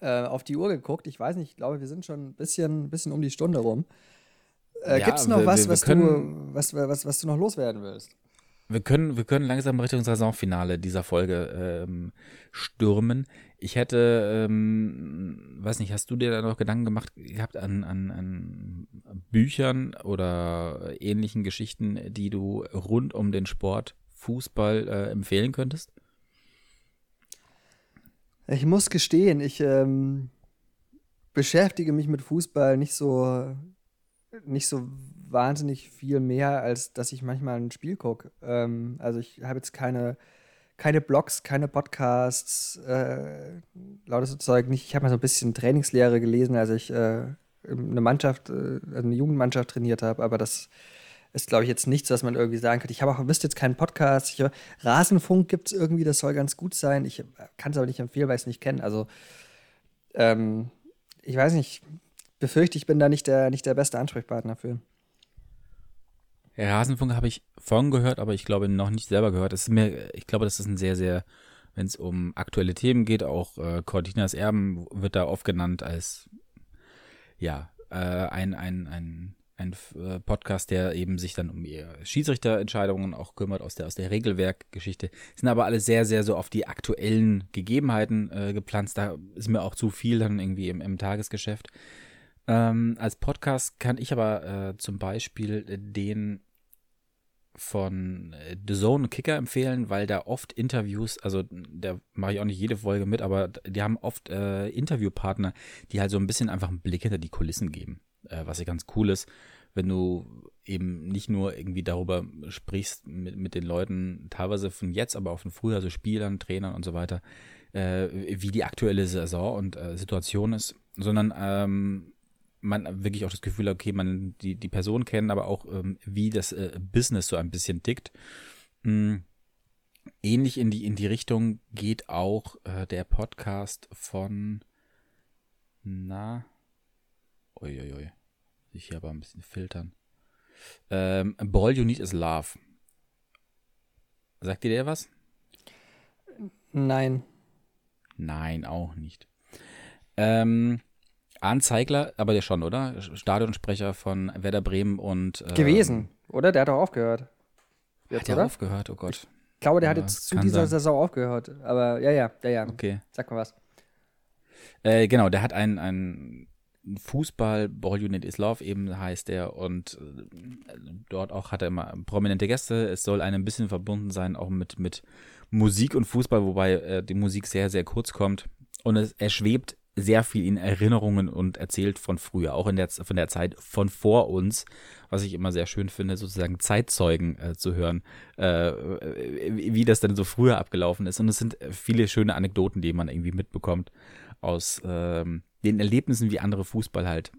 Speaker 1: äh, auf die Uhr geguckt. Ich weiß nicht, ich glaube, wir sind schon ein bisschen, bisschen um die Stunde rum. Äh, ja, Gibt es noch wir, was, wir, was, können, du, was, was, was du noch loswerden willst?
Speaker 2: Wir können, wir können langsam Richtung Saisonfinale dieser Folge ähm, stürmen. Ich hätte, ähm, weiß nicht, hast du dir da noch Gedanken gemacht gehabt an, an, an Büchern oder ähnlichen Geschichten, die du rund um den Sport Fußball äh, empfehlen könntest?
Speaker 1: Ich muss gestehen, ich ähm, beschäftige mich mit Fußball nicht so, nicht so wahnsinnig viel mehr, als dass ich manchmal ein Spiel gucke. Ähm, also ich habe jetzt keine, keine Blogs, keine Podcasts, äh, lauter so Zeug nicht. Ich habe mal so ein bisschen Trainingslehre gelesen, als ich äh, eine Mannschaft, äh, eine Jugendmannschaft trainiert habe, aber das ist, glaube ich, jetzt nichts, was man irgendwie sagen könnte. Ich habe auch, wisst jetzt keinen Podcast. Ich, Rasenfunk gibt es irgendwie, das soll ganz gut sein. Ich kann es aber nicht empfehlen, weil ich es nicht kenne. Also, ähm, ich weiß nicht, befürchte, ich bin da nicht der, nicht der beste Ansprechpartner für.
Speaker 2: Rasenfunk habe ich vorhin gehört, aber ich glaube noch nicht selber gehört. Das ist mir, ich glaube, das ist ein sehr, sehr, wenn es um aktuelle Themen geht, auch äh, Cortinas Erben wird da oft genannt als ja, äh, ein, ein, ein ein äh, Podcast, der eben sich dann um Schiedsrichterentscheidungen auch kümmert aus der, aus der Regelwerkgeschichte. Sind aber alle sehr, sehr so auf die aktuellen Gegebenheiten äh, gepflanzt. Da ist mir auch zu viel dann irgendwie im, im Tagesgeschäft. Ähm, als Podcast kann ich aber äh, zum Beispiel den von äh, The Zone Kicker empfehlen, weil da oft Interviews, also da mache ich auch nicht jede Folge mit, aber die haben oft äh, Interviewpartner, die halt so ein bisschen einfach einen Blick hinter die Kulissen geben äh, was ja ganz cool ist, wenn du eben nicht nur irgendwie darüber sprichst mit, mit den Leuten, teilweise von jetzt, aber auch von früher, also Spielern, Trainern und so weiter, äh, wie die aktuelle Saison und äh, Situation ist, sondern ähm, man wirklich auch das Gefühl hat, okay, man die, die Person kennen, aber auch ähm, wie das äh, Business so ein bisschen tickt. Mhm. Ähnlich in die, in die Richtung geht auch äh, der Podcast von, na, Uiuiui. Ich hier aber ein bisschen filtern. Ähm, Ball You Need is Love. Sagt dir der was?
Speaker 1: Nein.
Speaker 2: Nein, auch nicht. Ähm, Arndt Zeigler, aber der schon, oder? Stadionsprecher von Werder Bremen und.
Speaker 1: Ähm, Gewesen, oder? Der hat doch aufgehört.
Speaker 2: Jetzt, hat oder? aufgehört, oh Gott.
Speaker 1: Ich glaube, der ja, hat jetzt zu dieser sein. Saison aufgehört. Aber ja, ja, ja, ja.
Speaker 2: Okay.
Speaker 1: Sag mal was.
Speaker 2: Äh, genau, der hat ein, ein Fußball, Ball Unit is Love eben heißt er und äh, dort auch hat er immer prominente Gäste. Es soll ein bisschen verbunden sein, auch mit, mit Musik und Fußball, wobei äh, die Musik sehr, sehr kurz kommt. Und es, er schwebt sehr viel in Erinnerungen und erzählt von früher, auch in der, von der Zeit von vor uns, was ich immer sehr schön finde, sozusagen Zeitzeugen äh, zu hören, äh, wie das dann so früher abgelaufen ist. Und es sind viele schöne Anekdoten, die man irgendwie mitbekommt aus ähm, den Erlebnissen, wie andere Fußball halt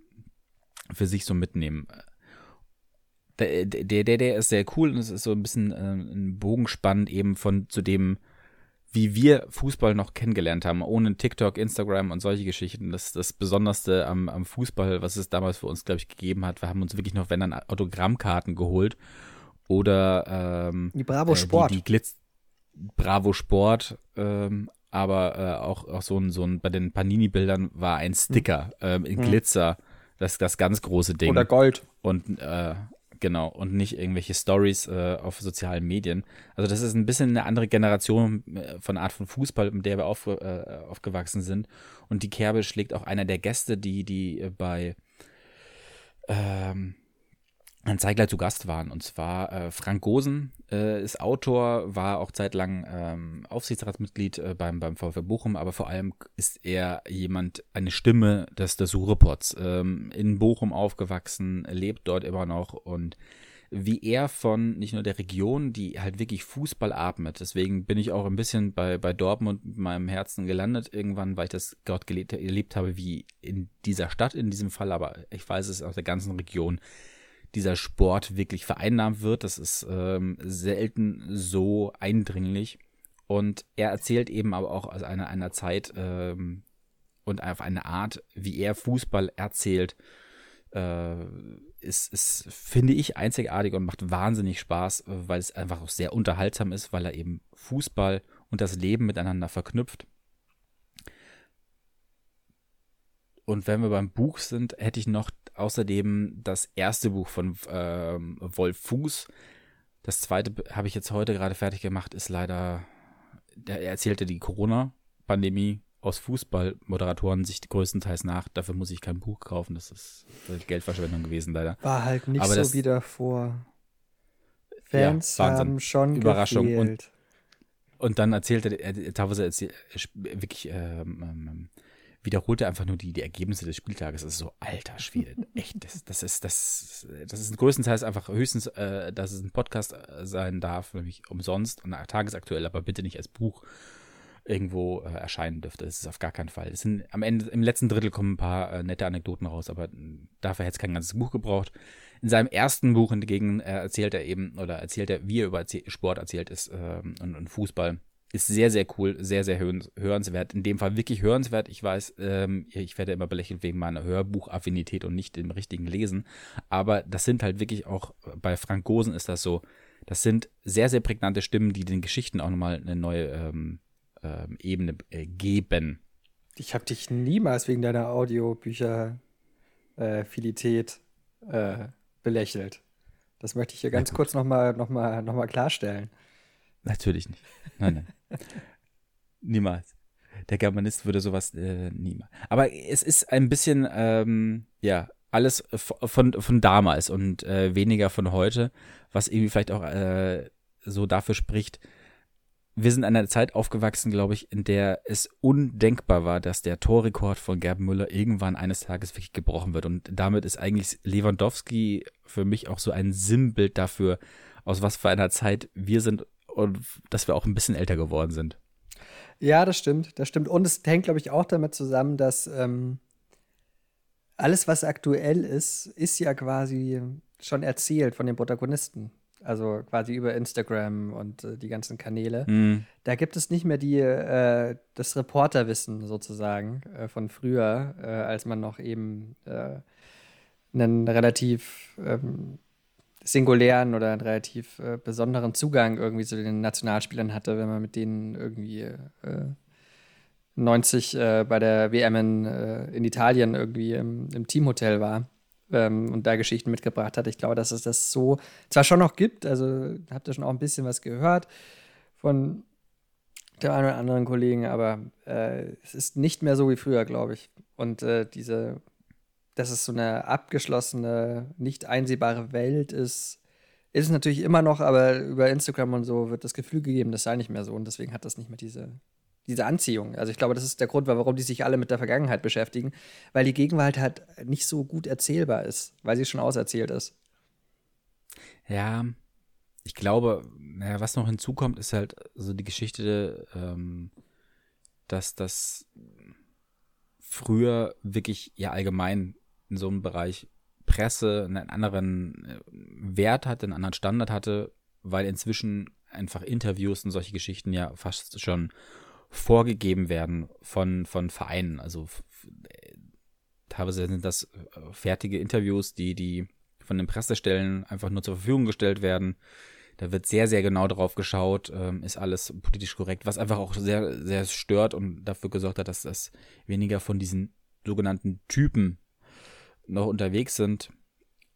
Speaker 2: für sich so mitnehmen. Der, der, der, der ist sehr cool und es ist so ein bisschen äh, ein Bogen eben von zu dem, wie wir Fußball noch kennengelernt haben, ohne TikTok, Instagram und solche Geschichten. Das das Besonderste am, am Fußball, was es damals für uns, glaube ich, gegeben hat. Wir haben uns wirklich noch, wenn dann, Autogrammkarten geholt oder ähm,
Speaker 1: die Bravo Sport.
Speaker 2: Äh, die, die Glitz Bravo Sport ähm, aber äh, auch, auch so ein, so ein, bei den Panini-Bildern war ein Sticker hm. ähm, in hm. Glitzer, das, das ganz große Ding.
Speaker 1: Oder Gold.
Speaker 2: Und äh, Genau, und nicht irgendwelche Stories äh, auf sozialen Medien. Also das ist ein bisschen eine andere Generation äh, von Art von Fußball, mit der wir auf, äh, aufgewachsen sind. Und die Kerbe schlägt auch einer der Gäste, die, die äh, bei ähm, Zeigler zu Gast waren. Und zwar äh, Frank Gosen äh, ist Autor, war auch zeitlang ähm, Aufsichtsratsmitglied äh, beim, beim VfB Bochum, aber vor allem ist er jemand, eine Stimme des, des Ruhrpots. Ähm, in Bochum aufgewachsen, lebt dort immer noch und wie er von nicht nur der Region, die halt wirklich Fußball atmet. Deswegen bin ich auch ein bisschen bei, bei Dortmund mit meinem Herzen gelandet irgendwann, weil ich das dort gelebt, erlebt habe, wie in dieser Stadt in diesem Fall, aber ich weiß es aus der ganzen Region, dieser Sport wirklich vereinnahmt wird. Das ist ähm, selten so eindringlich. Und er erzählt eben aber auch aus einer, einer Zeit ähm, und auf eine Art, wie er Fußball erzählt, äh, ist, ist, finde ich, einzigartig und macht wahnsinnig Spaß, weil es einfach auch sehr unterhaltsam ist, weil er eben Fußball und das Leben miteinander verknüpft. Und wenn wir beim Buch sind, hätte ich noch außerdem das erste Buch von ähm, Wolf Fuß. Das zweite habe ich jetzt heute gerade fertig gemacht, ist leider, er erzählte die Corona-Pandemie aus Fußballmoderatoren sich größtenteils nach. Dafür muss ich kein Buch kaufen. Das ist Geldverschwendung gewesen, leider.
Speaker 1: War halt nicht Aber so das, wie davor. Fans ja, haben schon
Speaker 2: Überraschung. Gefehlt. Und, und dann erzählte er, teilweise erzählt, wirklich ähm, ähm, wiederholt er einfach nur die, die Ergebnisse des Spieltages. Das ist so, alter Schwede, echt, das, das ist, das, das ist größtenteils einfach höchstens, äh, dass es ein Podcast äh, sein darf, nämlich umsonst und tagesaktuell, aber bitte nicht als Buch irgendwo äh, erscheinen dürfte. Das ist auf gar keinen Fall. Es sind am Ende, im letzten Drittel kommen ein paar äh, nette Anekdoten raus, aber dafür hätte es kein ganzes Buch gebraucht. In seinem ersten Buch hingegen äh, erzählt er eben, oder erzählt er, wie er über Sport erzählt ist ähm, und, und Fußball ist sehr, sehr cool, sehr, sehr hörenswert. In dem Fall wirklich hörenswert. Ich weiß, ähm, ich werde immer belächelt wegen meiner Hörbuchaffinität und nicht dem richtigen Lesen. Aber das sind halt wirklich auch, bei Frank Gosen ist das so, das sind sehr, sehr prägnante Stimmen, die den Geschichten auch nochmal eine neue ähm, ähm, Ebene äh, geben.
Speaker 1: Ich habe dich niemals wegen deiner Audiobücher-Filität äh, äh, belächelt. Das möchte ich hier ganz kurz nochmal noch mal, noch mal klarstellen.
Speaker 2: Natürlich nicht. Nein, nein. Niemals. Der Germanist würde sowas äh, niemals. Aber es ist ein bisschen, ähm, ja, alles von, von damals und äh, weniger von heute, was irgendwie vielleicht auch äh, so dafür spricht. Wir sind in einer Zeit aufgewachsen, glaube ich, in der es undenkbar war, dass der Torrekord von Gerben Müller irgendwann eines Tages wirklich gebrochen wird. Und damit ist eigentlich Lewandowski für mich auch so ein Sinnbild dafür, aus was für einer Zeit wir sind und dass wir auch ein bisschen älter geworden sind.
Speaker 1: Ja, das stimmt, das stimmt. Und es hängt, glaube ich, auch damit zusammen, dass ähm, alles, was aktuell ist, ist ja quasi schon erzählt von den Protagonisten. Also quasi über Instagram und äh, die ganzen Kanäle. Mhm. Da gibt es nicht mehr die, äh, das Reporterwissen sozusagen äh, von früher, äh, als man noch eben äh, einen relativ ähm, singulären oder einen relativ äh, besonderen Zugang irgendwie zu den Nationalspielern hatte, wenn man mit denen irgendwie äh, 90 äh, bei der WM in, äh, in Italien irgendwie im, im Teamhotel war ähm, und da Geschichten mitgebracht hat. Ich glaube, dass es das so zwar schon noch gibt, also habt ihr schon auch ein bisschen was gehört von dem einen oder anderen Kollegen, aber äh, es ist nicht mehr so wie früher, glaube ich. Und äh, diese dass es so eine abgeschlossene, nicht einsehbare Welt ist, ist es natürlich immer noch, aber über Instagram und so wird das Gefühl gegeben, das sei nicht mehr so und deswegen hat das nicht mehr diese, diese Anziehung. Also ich glaube, das ist der Grund, warum die sich alle mit der Vergangenheit beschäftigen, weil die Gegenwart halt nicht so gut erzählbar ist, weil sie schon auserzählt ist.
Speaker 2: Ja, ich glaube, naja, was noch hinzukommt, ist halt so die Geschichte, ähm, dass das früher wirklich ja allgemein in so einem Bereich Presse einen anderen äh, Wert hatte, einen anderen Standard hatte, weil inzwischen einfach Interviews und solche Geschichten ja fast schon vorgegeben werden von, von Vereinen. Also teilweise sind das äh, fertige Interviews, die, die von den Pressestellen einfach nur zur Verfügung gestellt werden. Da wird sehr, sehr genau drauf geschaut, ähm, ist alles politisch korrekt, was einfach auch sehr, sehr stört und dafür gesorgt hat, dass das weniger von diesen sogenannten Typen noch unterwegs sind.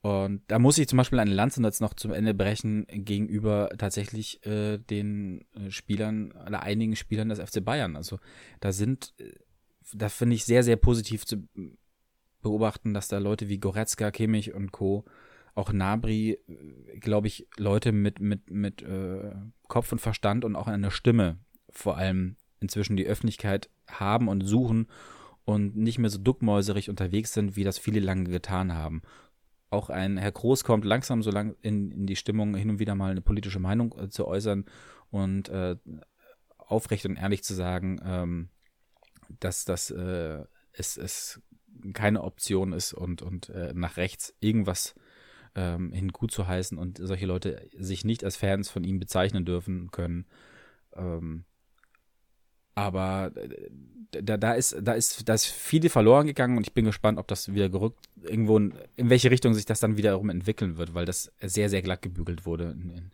Speaker 2: Und da muss ich zum Beispiel eine Lanze jetzt noch zum Ende brechen gegenüber tatsächlich äh, den äh, Spielern oder einigen Spielern des FC Bayern. Also da sind, äh, da finde ich sehr, sehr positiv zu beobachten, dass da Leute wie Goretzka, Kimmich und Co., auch Nabri, äh, glaube ich, Leute mit, mit, mit äh, Kopf und Verstand und auch einer Stimme vor allem inzwischen die Öffentlichkeit haben und suchen und nicht mehr so duckmäuserig unterwegs sind, wie das viele lange getan haben auch ein Herr Groß kommt langsam so lang in, in die Stimmung, hin und wieder mal eine politische Meinung äh, zu äußern und äh, aufrecht und ehrlich zu sagen, ähm, dass das äh, es, es keine Option ist und, und äh, nach rechts irgendwas ähm, hin gut zu heißen und solche Leute sich nicht als Fans von ihm bezeichnen dürfen können. Ähm, aber äh, da, da ist, da ist, da ist viele verloren gegangen und ich bin gespannt, ob das wieder gerückt, irgendwo in, in welche Richtung sich das dann wiederum entwickeln wird, weil das sehr, sehr glatt gebügelt wurde in,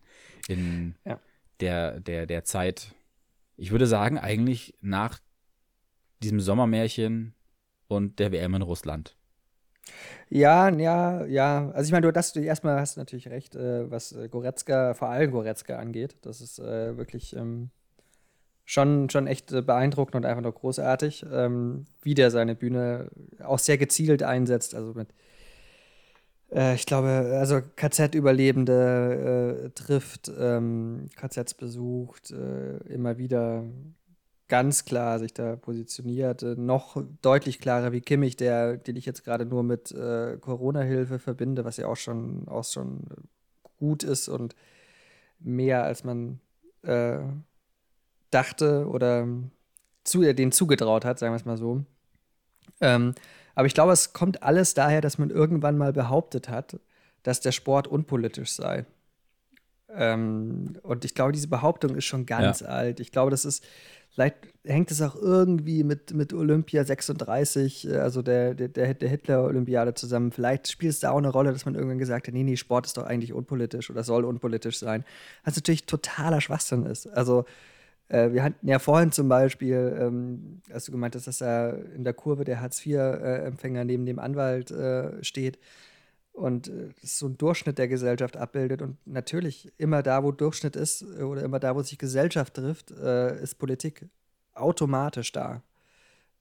Speaker 2: in, ja. der, der, der Zeit. Ich würde sagen, eigentlich nach diesem Sommermärchen und der WM in Russland.
Speaker 1: Ja, ja, ja. Also ich meine, du, das, du erstmal hast natürlich recht, äh, was äh, Goretzka, vor allem Goretzka angeht. Das ist äh, wirklich ähm, schon, schon echt äh, beeindruckend und einfach nur großartig, ähm, wie der seine Bühne auch sehr gezielt einsetzt. Also mit, äh, ich glaube, also KZ-Überlebende äh, trifft, ähm, KZs besucht, äh, immer wieder ganz klar sich da positioniert. Äh, noch deutlich klarer wie Kimmich, der, den ich jetzt gerade nur mit äh, Corona-Hilfe verbinde, was ja auch schon, auch schon gut ist und mehr als man dachte oder zu, denen zugetraut hat, sagen wir es mal so. Ähm, aber ich glaube, es kommt alles daher, dass man irgendwann mal behauptet hat, dass der Sport unpolitisch sei. Ähm, und ich glaube, diese Behauptung ist schon ganz ja. alt. Ich glaube, das ist, vielleicht hängt es auch irgendwie mit, mit Olympia 36, äh, also der, der, der Hitler-Olympiade zusammen. Vielleicht spielt es da auch eine Rolle, dass man irgendwann gesagt hat, nee, nee, Sport ist doch eigentlich unpolitisch oder soll unpolitisch sein. Was natürlich totaler Schwachsinn ist. Also äh, wir hatten ja vorhin zum Beispiel, ähm, als du gemeint hast, dass er in der Kurve der Hartz-IV-Empfänger neben dem Anwalt äh, steht und äh, so einen Durchschnitt der Gesellschaft abbildet. Und natürlich, immer da, wo Durchschnitt ist äh, oder immer da, wo sich Gesellschaft trifft, äh, ist Politik automatisch da.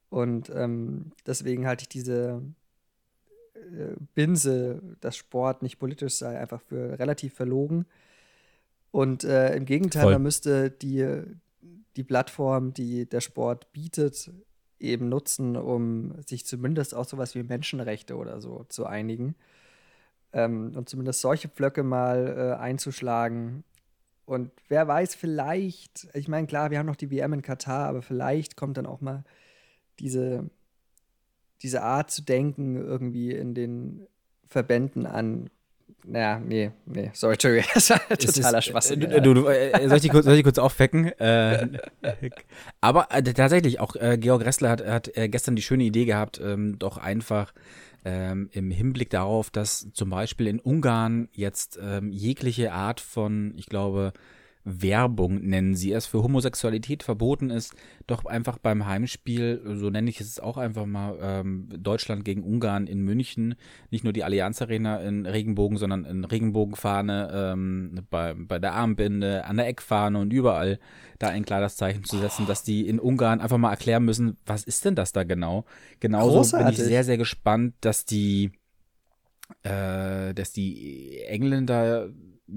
Speaker 1: Und ähm, deswegen halte ich diese äh, Binse, dass Sport nicht politisch sei, einfach für relativ verlogen. Und äh, im Gegenteil, Voll. man müsste die, die Plattform, die der Sport bietet, eben nutzen, um sich zumindest auch sowas wie Menschenrechte oder so zu einigen. Ähm, und zumindest solche Pflöcke mal äh, einzuschlagen. Und wer weiß, vielleicht, ich meine, klar, wir haben noch die WM in Katar, aber vielleicht kommt dann auch mal diese, diese Art zu denken irgendwie in den Verbänden an, naja, nee, nee, sorry, Entschuldigung, das war totaler Schwachsinn.
Speaker 2: Äh, du, du, äh, soll, ich dich kurz, soll ich kurz aufwecken? Äh, aber äh, tatsächlich, auch äh, Georg Ressler hat, hat äh, gestern die schöne Idee gehabt, ähm, doch einfach ähm, im Hinblick darauf, dass zum Beispiel in Ungarn jetzt ähm, jegliche Art von, ich glaube, Werbung nennen sie es, für Homosexualität verboten ist, doch einfach beim Heimspiel, so nenne ich es auch einfach mal, ähm, Deutschland gegen Ungarn in München, nicht nur die Allianz Arena in Regenbogen, sondern in Regenbogenfahne, ähm, bei, bei der Armbinde, an der Eckfahne und überall da ein klares Zeichen zu setzen, dass die in Ungarn einfach mal erklären müssen, was ist denn das da genau? Genauso Großartig. bin ich sehr, sehr gespannt, dass die äh, dass die Engländer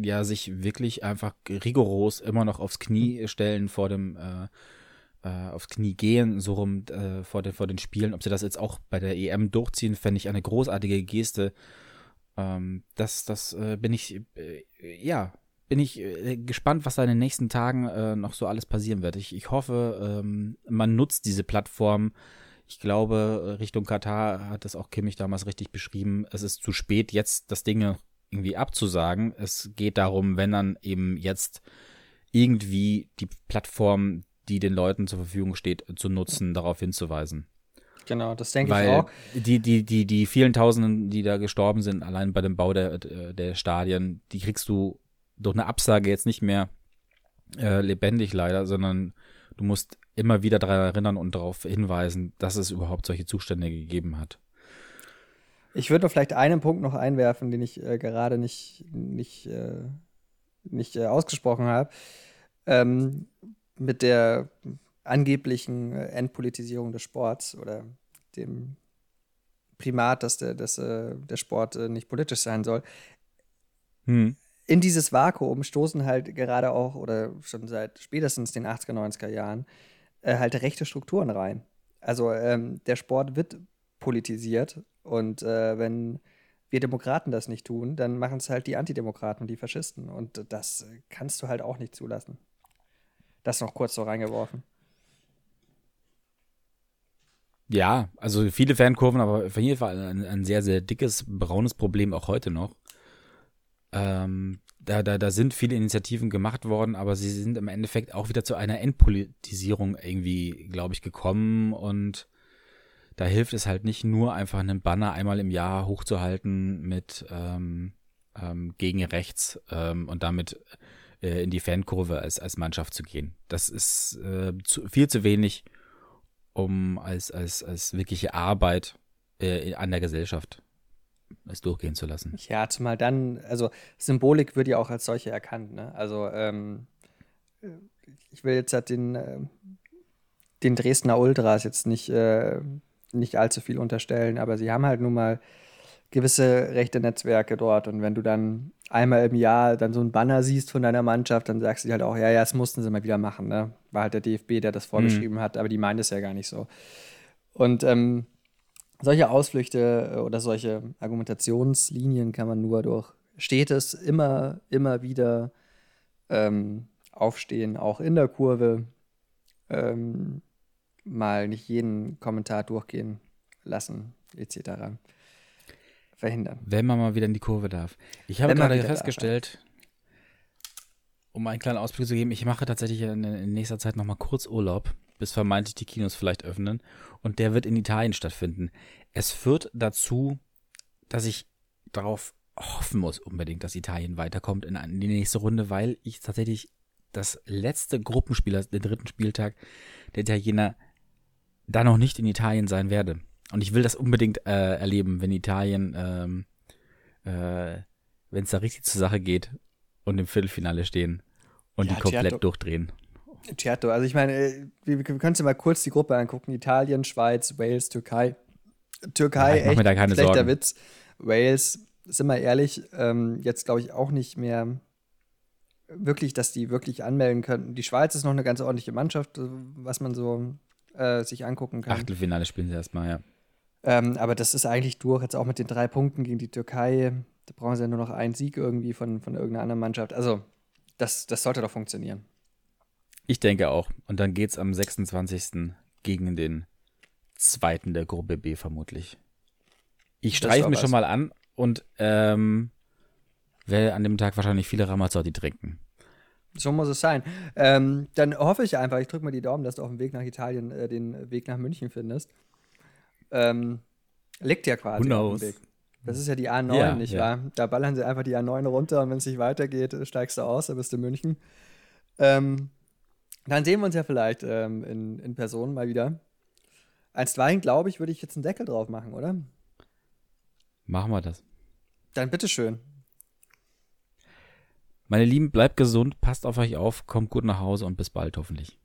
Speaker 2: ja sich wirklich einfach rigoros immer noch aufs Knie stellen vor dem äh, äh, aufs Knie gehen, so rum äh, vor, den, vor den Spielen. Ob sie das jetzt auch bei der EM durchziehen, fände ich eine großartige Geste. Ähm, das das äh, bin ich, äh, ja, bin ich äh, gespannt, was da in den nächsten Tagen noch so alles passieren wird. Ich, ich hoffe, ähm, man nutzt diese Plattform. Ich glaube, Richtung Katar hat das auch Kimmich damals richtig beschrieben. Es ist zu spät, jetzt das Ding irgendwie abzusagen. Es geht darum, wenn dann eben jetzt irgendwie die Plattform, die den Leuten zur Verfügung steht, zu nutzen, darauf hinzuweisen.
Speaker 1: Genau, das denke Weil ich auch.
Speaker 2: Die, die, die, die vielen Tausenden, die da gestorben sind, allein bei dem Bau der, der Stadien, die kriegst du durch eine Absage jetzt nicht mehr äh, lebendig leider, sondern du musst immer wieder daran erinnern und darauf hinweisen, dass es überhaupt solche Zustände gegeben hat.
Speaker 1: Ich würde vielleicht einen Punkt noch einwerfen, den ich äh, gerade nicht, nicht, äh, nicht äh, ausgesprochen habe. Ähm, mit der angeblichen äh, Entpolitisierung des Sports oder dem Primat, dass der, dass, äh, der Sport äh, nicht politisch sein soll. Hm. In dieses Vakuum stoßen halt gerade auch, oder schon seit spätestens den 80er, 90er Jahren, halt rechte Strukturen rein. Also ähm, der Sport wird politisiert und äh, wenn wir Demokraten das nicht tun, dann machen es halt die Antidemokraten und die Faschisten. Und das kannst du halt auch nicht zulassen. Das noch kurz so reingeworfen.
Speaker 2: Ja, also viele Fankurven, aber auf jeden Fall ein, ein sehr, sehr dickes, braunes Problem auch heute noch. Ähm, da, da, da sind viele Initiativen gemacht worden, aber sie sind im Endeffekt auch wieder zu einer Endpolitisierung irgendwie, glaube ich, gekommen und da hilft es halt nicht nur einfach einen Banner einmal im Jahr hochzuhalten mit ähm, ähm, gegen rechts ähm, und damit äh, in die Fankurve als, als Mannschaft zu gehen. Das ist äh, zu, viel zu wenig, um als, als, als wirkliche Arbeit äh, an der Gesellschaft es durchgehen zu lassen.
Speaker 1: Ja, zumal dann, also Symbolik wird ja auch als solche erkannt. Ne? Also ähm, ich will jetzt halt den, äh, den Dresdner Ultras jetzt nicht, äh, nicht allzu viel unterstellen, aber sie haben halt nun mal gewisse rechte Netzwerke dort und wenn du dann einmal im Jahr dann so ein Banner siehst von deiner Mannschaft, dann sagst du dir halt auch, ja, ja, das mussten sie mal wieder machen. Ne? War halt der DFB, der das vorgeschrieben mhm. hat, aber die meint es ja gar nicht so. Und ähm, solche Ausflüchte äh, oder solche Argumentationslinien kann man nur durch stetes, immer, immer wieder ähm, aufstehen, auch in der Kurve, ähm, mal nicht jeden Kommentar durchgehen lassen, etc verhindern.
Speaker 2: Wenn man mal wieder in die Kurve darf. Ich habe gerade festgestellt, um einen kleinen Ausblick zu geben, ich mache tatsächlich in, in nächster Zeit nochmal kurz Urlaub, bis vermeintlich die Kinos vielleicht öffnen. Und der wird in Italien stattfinden. Es führt dazu, dass ich darauf hoffen muss unbedingt, dass Italien weiterkommt in, in die nächste Runde, weil ich tatsächlich das letzte Gruppenspiel, den dritten Spieltag der Italiener, da noch nicht in Italien sein werde. Und ich will das unbedingt äh, erleben, wenn Italien, ähm, äh, wenn es da richtig zur Sache geht und im Viertelfinale stehen und ja, die komplett Certo. durchdrehen.
Speaker 1: Certo, also ich meine, äh, wir, wir können uns mal kurz die Gruppe angucken. Italien, Schweiz, Wales, Türkei. Türkei, ja, echt mir da keine schlechter Sorgen. Witz. Wales, sind wir ehrlich, ähm, jetzt glaube ich auch nicht mehr wirklich, dass die wirklich anmelden könnten. Die Schweiz ist noch eine ganz ordentliche Mannschaft, was man so äh, sich angucken kann.
Speaker 2: Achtelfinale spielen sie erstmal, ja.
Speaker 1: Ähm, aber das ist eigentlich durch, jetzt auch mit den drei Punkten gegen die Türkei. Da brauchen sie ja nur noch einen Sieg irgendwie von, von irgendeiner anderen Mannschaft. Also, das, das sollte doch funktionieren.
Speaker 2: Ich denke auch. Und dann geht es am 26. gegen den zweiten der Gruppe B vermutlich. Ich streiche mich schon mal an und ähm, werde an dem Tag wahrscheinlich viele Ramazzotti trinken.
Speaker 1: So muss es sein. Ähm, dann hoffe ich einfach, ich drücke mal die Daumen, dass du auf dem Weg nach Italien äh, den Weg nach München findest ähm, liegt ja quasi
Speaker 2: auf dem Weg.
Speaker 1: Das ist ja die A9, ja, nicht ja. wahr? Da ballern sie einfach die A9 runter und wenn es nicht weitergeht, steigst du aus, dann bist du in München. Ähm, dann sehen wir uns ja vielleicht ähm, in, in Person mal wieder. Einstweilen, glaube ich, würde ich jetzt einen Deckel drauf machen, oder?
Speaker 2: Machen wir das.
Speaker 1: Dann bitteschön.
Speaker 2: Meine Lieben, bleibt gesund, passt auf euch auf, kommt gut nach Hause und bis bald hoffentlich.